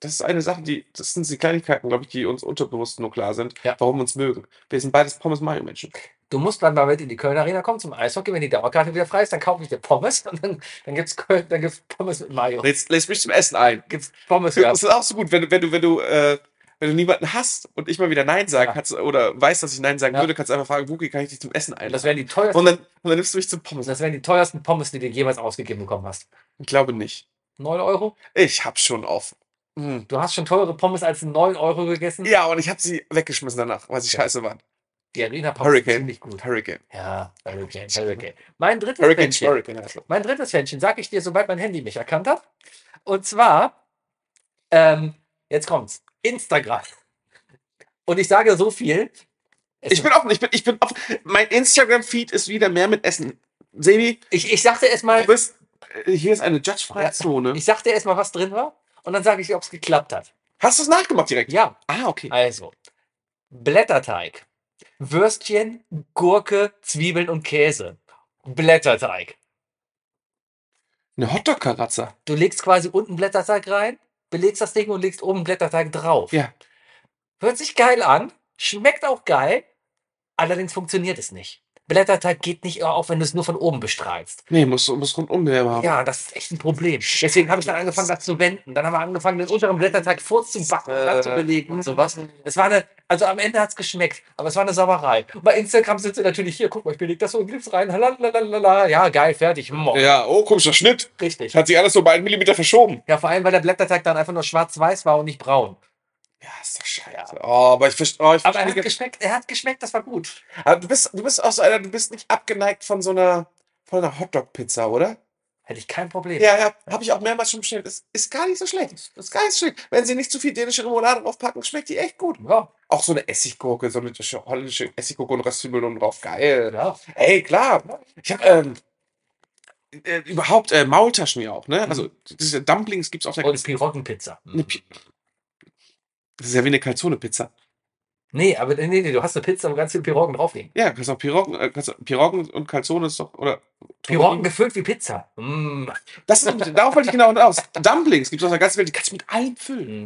das ist eine Sache, die, das sind die Kleinigkeiten, glaube ich, die uns unterbewusst nur klar sind, Ja. warum wir uns mögen. Wir sind beides Pommes-Mayo-Menschen. Du musst dann mal mit in die Köln Arena kommen zum Eishockey, wenn die Dauerkarte wieder frei ist, dann kaufe ich dir Pommes und dann, dann gibt's Köln, dann gibt's Pommes mit Mayo. Jetzt lässt mich zum Essen ein. Gibt's Pommes Das ja. ist auch so gut, wenn du, wenn du, wenn du, äh, wenn du niemanden hast und ich mal wieder Nein sagen Ja. kannst oder weißt, dass ich Nein sagen Ja. würde, kannst du einfach fragen, Wuki, kann ich dich zum Essen einladen? das wären die teuersten, Und dann, und dann nimmst du mich zum Pommes. das wären die teuersten Pommes, die du jemals ausgegeben bekommen hast. Ich glaube nicht. 9 Euro? Ich hab's schon auf. Hm. Du hast schon teure Pommes als 9 Euro gegessen? Ja, und ich habe sie weggeschmissen danach, weil sie scheiße waren. Die Arena sind Hurricane. ziemlich gut. Hurricane. Ja, Hurricane, Hurricane. Mein drittes Hurricane, Fännchen. Hurricane er. Mein drittes Fännchen sag ich dir, sobald mein Handy mich erkannt hat. Und zwar, ähm, jetzt kommt's, Instagram. Und ich sage so viel. es Ich bin offen, ich bin, ich bin offen. Mein Instagram-Feed ist wieder mehr mit Essen. Sebi, ich, ich sagte erstmal, du bist, äh, hier ist eine judgefreie Ja. Zone. ich sagte erstmal, was drin war. Und dann sage ich, ob es geklappt hat. Hast du es nachgemacht direkt? Ja, Ah, okay. also. Blätterteig. Würstchen, Gurke, Zwiebeln und Käse. Blätterteig. Eine Hotdog-Karazza. Du legst quasi unten Blätterteig rein, belegst das Ding und legst oben Blätterteig drauf. Ja. Hört sich geil an, schmeckt auch geil, allerdings funktioniert es nicht. Blätterteig geht nicht auf, wenn du es nur von oben bestrahlst. Nee, muss, muss rundum mehr haben. Ja, das ist echt ein Problem. Deswegen habe ich dann angefangen, das zu wenden. Dann haben wir angefangen, den unteren Blätterteig vorzubacken, dann zu Äh. belegen und sowas. Es war eine, also am Ende hat es geschmeckt, aber es war eine Sauerei. Und bei Instagram sind sie natürlich hier, guck mal, ich belege das so und gib's rein. Lalalala. Ja, geil, fertig. Mo. Ja, oh, komischer Schnitt. Richtig. Hat sich alles so bei einem Millimeter verschoben. Ja, vor allem, weil der Blätterteig dann einfach nur schwarz-weiß war und nicht braun. Ja, ist doch scheiße. Oh, aber ich verstehe. Oh, ich Aber er hat geschmeckt, er hat geschmeckt, das war gut. Aber du bist, du bist auch so einer, du bist nicht abgeneigt von so einer, von einer Hotdog-Pizza, oder? Hätte ich kein Problem. Ja, ja, habe ich auch mehrmals schon bestellt. Das ist gar nicht so schlecht. Das ist gar nicht so schlecht. Wenn sie nicht zu viel dänische Remoulade draufpacken, schmeckt die echt gut. Ja, Auch so eine Essiggurke, so eine holländische Essiggurke und Röstzwiebeln drauf. Geil. ja. Ey, klar. Ich habe ähm, äh, überhaupt äh, Maultaschen ja auch, ne? Also diese Dumplings gibt's auf der Und Piroggenpizza. Eine Pi- Das ist ja wie eine Calzone-Pizza. Nee, aber nee, nee, du hast eine Pizza, wo ganz viel Piroggen draufliegen. Ja, kannst auch Piroggen, äh, kannst, Piroggen und Calzone ist doch, oder? Piroggen gefüllt wie Pizza. Mm. Das ist, darauf wollte ich genau hinaus. Dumplings gibt's auf der ganzen Welt, die kannst du mit allem füllen.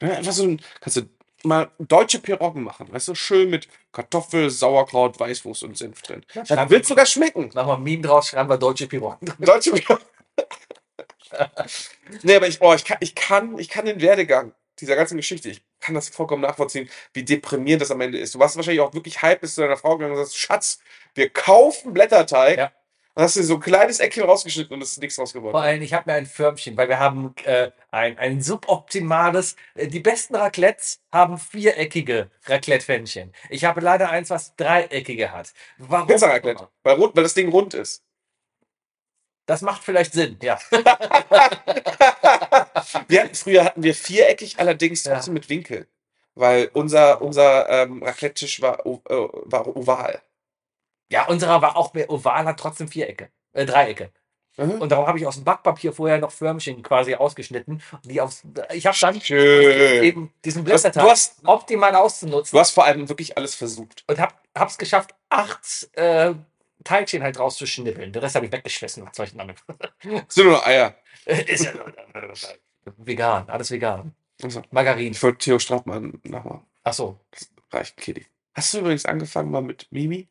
Mm. Ja, einfach so ein, kannst du mal deutsche Piroggen machen, weißt du, schön mit Kartoffel, Sauerkraut, Weißwurst und Senf drin. Ja, Das schreib- wird sogar schmecken. Mach mal ein Meme draus, schreiben wir deutsche Piroggen. Deutsche Piroggen. nee, aber ich, oh, ich kann, ich kann, ich kann den Werdegang dieser ganzen Geschichte, ich kann das vollkommen nachvollziehen, wie deprimierend das am Ende ist. Du warst wahrscheinlich auch wirklich hype, bist zu deiner Frau gegangen und sagst, Schatz, wir kaufen Blätterteig. Ja. Dann hast du so ein kleines Eckchen rausgeschnitten und es ist nichts raus Vor allem, ich habe mir ein Förmchen, weil wir haben äh, ein, ein suboptimales, äh, die besten Raclettes haben viereckige Raclette-Pfännchen. Ich habe leider eins, was dreieckige hat. Warum? Pizza Raclette. Weil, rund, weil das Ding rund ist. Das macht vielleicht Sinn, ja. wir hatten, früher hatten wir viereckig, allerdings Ja. trotzdem mit Winkel. Weil unser, unser ähm, Raclette-Tisch war, äh, war oval. Ja, unserer war auch mehr oval, hat trotzdem Vierecke, äh, Dreiecke. Mhm. Und darum habe ich aus dem Backpapier vorher noch Förmchen quasi ausgeschnitten. Die aufs, ich habe dann Schön. eben diesen Blätterteig du, hast, optimal auszunutzen du hast vor allem wirklich alles versucht. und hab, hab's geschafft, acht äh, Teilchen halt rauszuschnippeln. Den Rest habe ich weggeschmissen. Was soll ich denn damit? Es sind nur noch Eier. Ist ja vegan, alles vegan. Also, Margarin. ich wollte Theo Strattmann nachmachen. Ach so. Das reicht, Kitty. Hast du übrigens angefangen mal mit Mimi?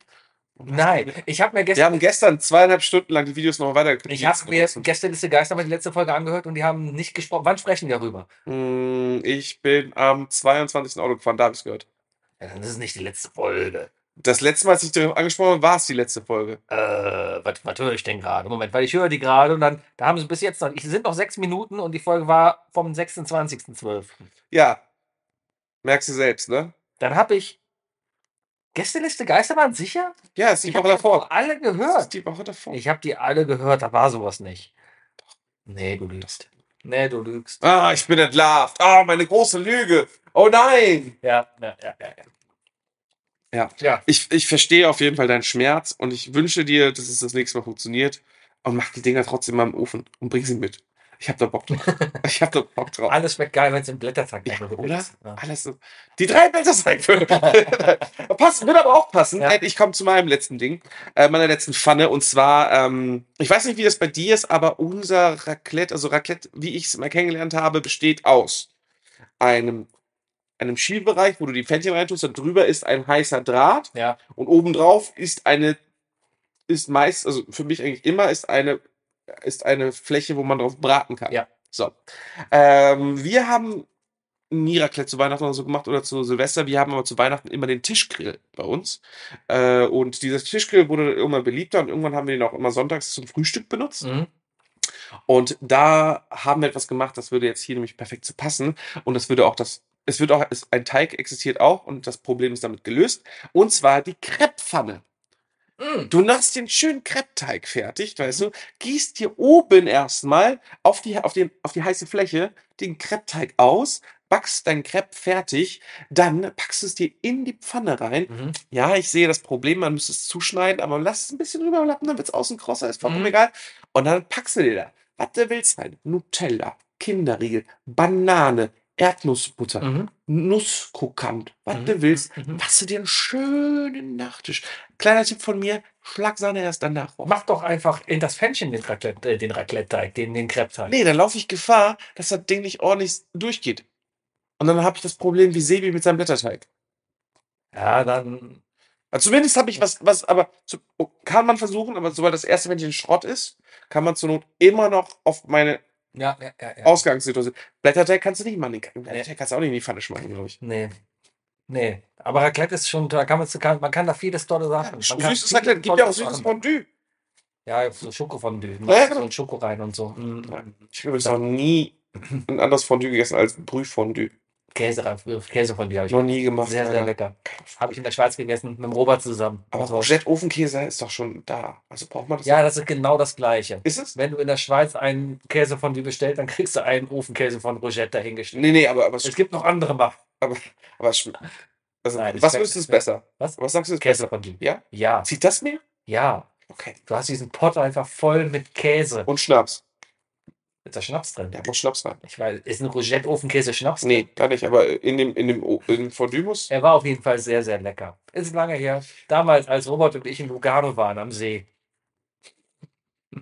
Nein, ich habe mir Wir gestern, haben gestern zweieinhalb Stunden lang die Videos noch weiter ich habe mir gestern Liste Geister mal die letzte Folge angehört und die haben nicht gesprochen. Wann sprechen die darüber? Mm, Ich bin am 22. Auto gefahren, da habe ich gehört. Ja, dann ist es nicht die letzte Folge. Das letzte Mal, als ich darauf angesprochen habe, war es die letzte Folge. Äh, was, was höre ich denn gerade? Moment, weil ich höre die gerade und dann, da haben sie bis jetzt noch, es sind noch sechs Minuten und die Folge war vom 26.12. Ja. Merkst du selbst, ne? Dann habe ich Gästeliste Geisterbahn, sicher? Ja, ist die Ich Woche habe die davor. alle Das ist gehört. die Woche davor. Ich habe die alle gehört, da war sowas nicht. Nee, du lügst. Nee, du lügst. Ah, ich bin entlarvt. Ah, meine große Lüge. Oh nein. Ja, ja, ja, ja. Ja. Ja. Ich, ich verstehe auf jeden Fall deinen Schmerz und ich wünsche dir, dass es das nächste Mal funktioniert. Und mach die Dinger trotzdem mal im Ofen und bring sie mit. Ich hab da Bock drauf. ich hab da Bock drauf. Alles schmeckt geil, wenn es im Blätterteig Ja, oder? ist. Ja. Alles so. Die drei Blätterteig würde passen, würde aber auch passen. Ja. Ich komme zu meinem letzten Ding, äh, meiner letzten Pfanne. Und zwar, ähm, ich weiß nicht, wie das bei dir ist, aber unser Raclette, also Raclette, wie ich es mal kennengelernt habe, besteht aus einem, einem Schielbereich, wo du die Pfännchen reintust, da drüber ist ein heißer Draht Ja. und obendrauf ist eine, ist meist, also für mich eigentlich immer, ist eine, ist eine Fläche, wo man drauf braten kann. Ja. So. Ähm, wir haben nie Raclette zu Weihnachten oder so gemacht oder zu Silvester. Wir haben aber zu Weihnachten immer den Tischgrill bei uns. Äh, und dieser Tischgrill wurde irgendwann beliebter und irgendwann haben wir den auch immer sonntags zum Frühstück benutzt. Mhm. Und da haben wir etwas gemacht, das würde jetzt hier nämlich perfekt zu passen. Und das würde auch das, es wird auch, es, ein Teig existiert auch und das Problem ist damit gelöst. Und zwar die Krepppfanne. Mhm. Du machst den schönen Kreppteig fertig, weißt du, gießt hier oben erstmal auf die, auf den, auf die heiße Fläche den Kreppteig aus, backst dein Crepe fertig, dann packst du es dir in die Pfanne rein. Mhm. Ja, ich sehe das Problem, man müsste es zuschneiden, aber lass es ein bisschen rüberlappen, dann wird es außen krosser, ist vollkommen Mhm. egal. Und dann packst du dir da, was du willst rein. Nutella, Kinderriegel, Banane, Erdnussbutter, Mhm. Nusskrokant, was Mhm. du willst. Mhm. Machst du dir einen schönen Nachtisch. Kleiner Tipp von mir, Schlagsahne erst danach drauf. Mach doch einfach in das Pfännchen den Raclette, äh, den Raclette-Teig, den, den Crepe-Teig. Nee, dann laufe ich Gefahr, dass das Ding nicht ordentlich durchgeht. Und dann habe ich das Problem wie Sebi mit seinem Blätterteig. Ja, dann. Also zumindest habe ich was, was, aber zu, oh, kann man versuchen, aber sobald das erste Männchen Schrott ist, kann man zur Not immer noch auf meine Ja, ja, ja. ja. Ausgangssituation. Blätterteig kannst du nicht machen. Blätterteig kannst du auch nicht in die Pfanne schmeißen, glaube ich. Nee. Nee. Aber Raclette ist schon, da kann man, man kann da vieles tolle Sachen. man kann süßes Raclette, gibt ja auch süßes. Fondue. Ja, so Schokofondue. Ja, ja, So genau. ein Schoko rein und so. Ja. Ich habe übrigens noch nie ein anderes Fondue gegessen als Brühfondue. Käse, Käsefondue habe ich Noch nie gemacht. Sehr, sehr lecker. Habe ich in der Schweiz gegessen, mit dem Robert zusammen. Aber Rougette Ofenkäse ist doch schon da. Also braucht man das? ja, das ist genau das Gleiche. Ist es? Wenn du in der Schweiz einen Käsefondue bestellst, dann kriegst du einen Ofenkäse von Rogette dahingestellt. Nee, nee, aber, aber, Es gibt noch andere Mach aber es schmeckt. Also, Nein, es was findest du es besser? Was? Was sagst du besser? Käsefondue. Ja? Ja, Zieht das mehr? ja. Okay. Du hast diesen Pott einfach voll mit Käse. Und Schnaps. Ist da Schnaps drin? Ja, muss Schnaps rein. Ich weiß, ist ein Rogette-Ofenkäse Schnaps? Nee, gar nicht, aber in dem, in dem, in muss. Er war auf jeden Fall sehr, sehr lecker. Ist lange her. Damals, als Robert und ich in Lugano waren am See.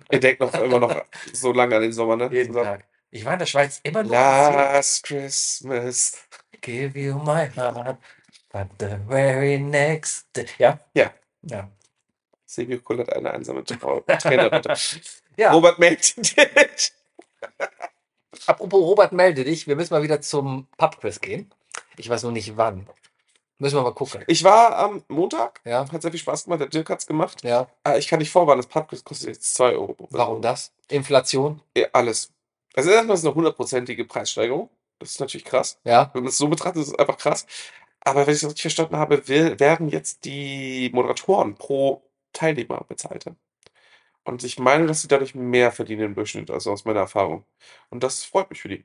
Er denkt noch immer noch so lange an den Sommer, ne? Jeden So. Tag. Ich war in der Schweiz immer am Last Christmas. Give you my heart. But the very next day. Ja? Ja. Ja. Sebi kullert eine einsame runter. ja. Robert meldet. Apropos Robert, melde dich. Wir müssen mal wieder zum Pubquiz gehen. Ich weiß nur nicht wann. Müssen wir mal gucken. Ich war am Montag, Ja, hat sehr viel Spaß gemacht, der Dirk hat's gemacht. ja. Äh, ich kann nicht vorwarnen, das Pubquiz kostet jetzt 2 Euro. Person. Warum das? Inflation? Ja, alles. Also erstmal ist es eine hundertprozentige Preissteigerung. Das ist natürlich krass. Ja. Wenn man es so betrachtet, ist es einfach krass. Aber wenn ich es richtig verstanden habe, will, werden jetzt die Moderatoren pro Teilnehmer bezahlt. Und ich meine, dass sie dadurch mehr verdienen im Durchschnitt, also aus meiner Erfahrung. Und das freut mich für die.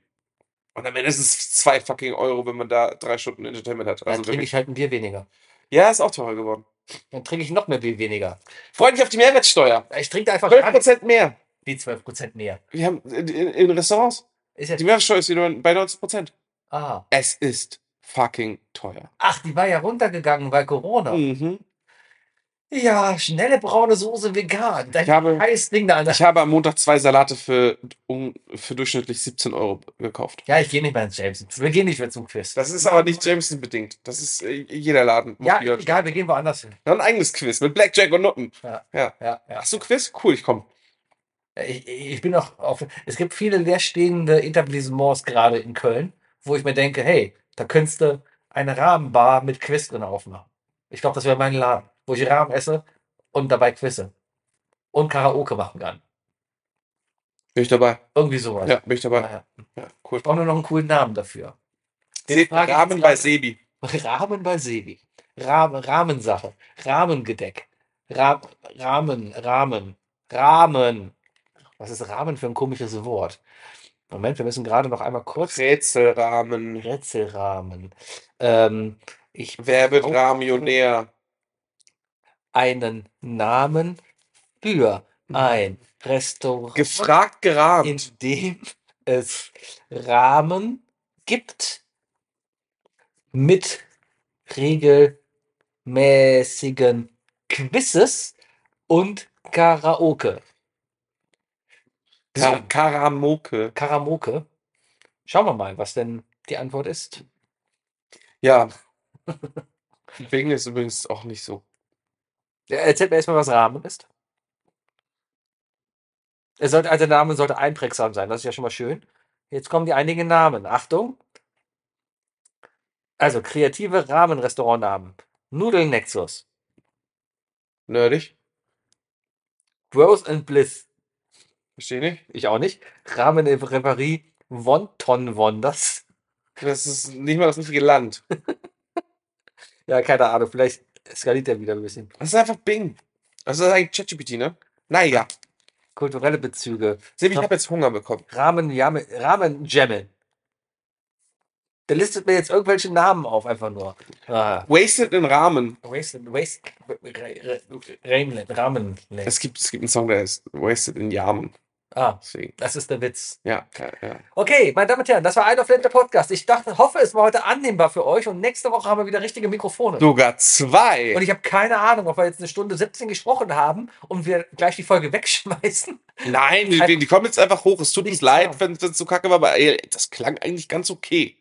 Und am Ende ist es zwei fucking Euro, wenn man da drei Stunden Entertainment hat. Dann Also trinke wirklich. ich halt ein Bier weniger. Ja, ist auch teurer geworden. Dann trinke ich noch mehr Bier weniger. Freut dich auf die Mehrwertsteuer. Ich trinke einfach gar nicht. 12% mehr. Wie 12% mehr. Wir haben in, in, in Restaurants. Ist. Die Mehrwertsteuer ist wieder bei 90%. Ah. Es ist fucking teuer. Ach, die war ja runtergegangen bei Corona. Mhm. Ja, schnelle braune Soße vegan. Dein Ich habe- scheiß Ding da an der Ich habe am Montag zwei Salate für, um, für durchschnittlich 17 Euro gekauft. Ja, ich gehe nicht mehr ins Jameson. Wir gehen nicht mehr zum Quiz. Das ist aber nicht Jameson bedingt. Das ist äh, jeder Laden. ja, egal, wir gehen woanders hin. Noch ein eigenes Quiz mit Blackjack und Nutten. Ja. Ja. Ja, ja. Hast du Quiz? Cool, ich komm. Ich, ich bin auch auf. Es gibt viele leerstehende Etablissements gerade in Köln, wo ich mir denke, hey, da könntest du eine Rahmenbar mit Quiz drin aufmachen. Ich glaube, das wäre mein Laden, wo ich Rahmen esse und dabei quizze. Und Karaoke machen kann. Bin ich dabei. Irgendwie sowas. Ja, bin ich dabei. Ja, cool. Ich brauche nur noch einen coolen Namen dafür. Se frage ich Rahmen bei. Sebi. Rahmen bei Sebi. Rahmen, Rahmensache. Rahmengedeck. Ra Rahmen, Rahmen, Rahmen. Was ist Rahmen für ein komisches Wort? Moment, wir müssen gerade noch einmal kurz. Rätselrahmen. Rätselrahmen. Ähm, ich Wer wird Ramionär? Einen Namen für ein Restaurant, Gefragt in gerahmt. dem es Rahmen gibt mit regelmäßigen Quizzes und Karaoke. Ka Karamoke. Karaoke. Schauen wir mal, was denn die Antwort ist. Ja. Wegen ist übrigens auch nicht so. Ja, Erzählt mir erstmal, was Rahmen ist. Er sollte, also der Name sollte einprägsam sein, das ist ja schon mal schön. Jetzt kommen die einigen Namen. Achtung. Also kreative Rahmenrestaurantnamen. Nudelnexus. Nerdig. Growth and Bliss. Verstehe nicht. Ich auch nicht. Rahmen in Reparie. Wonton Wonders. Das ist nicht mal das richtige Land. Ja, keine Ahnung. Vielleicht skaliert er wieder ein bisschen. Das ist einfach Bing. Das ist eigentlich ChatGPT, ne? Naja. Kulturelle Bezüge. Sebi, ich habe jetzt Hunger bekommen. Rahmen, Jamme, Rahmen Jammel. Der listet mir jetzt irgendwelche Namen auf, einfach nur. Ah. Wasted in Rahmen. Waste, Waste, Rahmen, Rahmen. Es gibt, es gibt einen Song, der ist Wasted in Yamen. Ah, Deswegen. das ist der Witz. Ja, ja, ja. Okay, meine Damen und Herren, das war ein auf der Podcast. Ich dachte, hoffe, es war heute annehmbar für euch und nächste Woche haben wir wieder richtige Mikrofone. Sogar zwei. Und ich habe keine Ahnung, ob wir jetzt eine Stunde 17 gesprochen haben und wir gleich die Folge wegschmeißen. Nein, die, die kommen jetzt einfach hoch. Es tut uns Nichts leid, wenn es so kacke war, aber ey, das klang eigentlich ganz okay.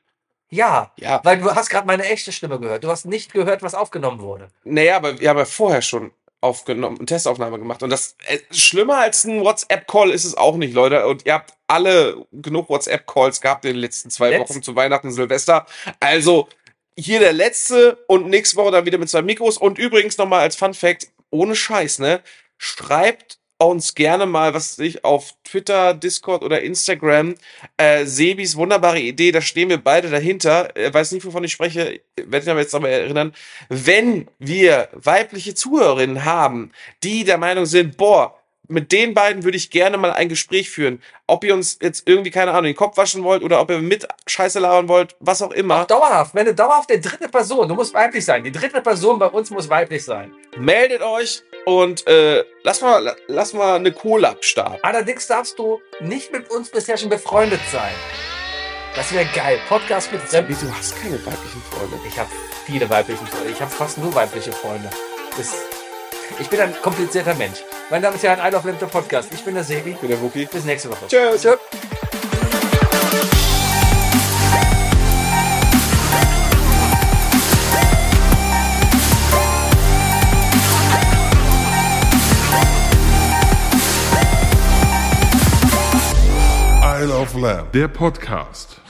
Ja, Ja. weil du hast gerade meine echte Stimme gehört. Du hast nicht gehört, was aufgenommen wurde. Naja, aber wir haben ja vorher schon aufgenommen, Testaufnahme gemacht. Und das äh, schlimmer als ein WhatsApp-Call ist es auch nicht, Leute. Und ihr habt alle genug WhatsApp-Calls gehabt in den letzten zwei Letzt- Wochen zu Weihnachten und Silvester. Also hier der letzte und nächste Woche dann wieder mit zwei Mikros. Und übrigens nochmal als Fun Fact, ohne Scheiß, ne? Schreibt uns gerne mal, was ich auf Twitter, Discord oder Instagram. Äh, Sebis wunderbare Idee, da stehen wir beide dahinter. Äh, weiß nicht, wovon ich spreche, werde ich aber jetzt nochmal erinnern. Wenn wir weibliche Zuhörerinnen haben, die der Meinung sind, boah, mit den beiden würde ich gerne mal ein Gespräch führen. Ob ihr uns jetzt irgendwie, keine Ahnung, den Kopf waschen wollt oder ob ihr mit Scheiße labern wollt, was auch immer. Auch dauerhaft. Wenn du dauerhaft der dritte Person, du musst weiblich sein. Die dritte Person bei uns muss weiblich sein. meldet euch und äh, lass mal, lass mal eine Collab starten. Allerdings darfst du nicht mit uns bisher schon befreundet sein. Das wäre geil. Podcast mit Fremden. Du hast keine weiblichen Freunde. Ich habe viele weibliche Freunde. Ich habe fast nur weibliche Freunde. Das, ich bin ein komplizierter Mensch. Meine Damen und Herren, ein auf Limiter Podcast. Ich bin der Sebi. Ich bin der Wookie. Bis nächste Woche. Tschüss. Tschüss. Isle of Lamb, der Podcast.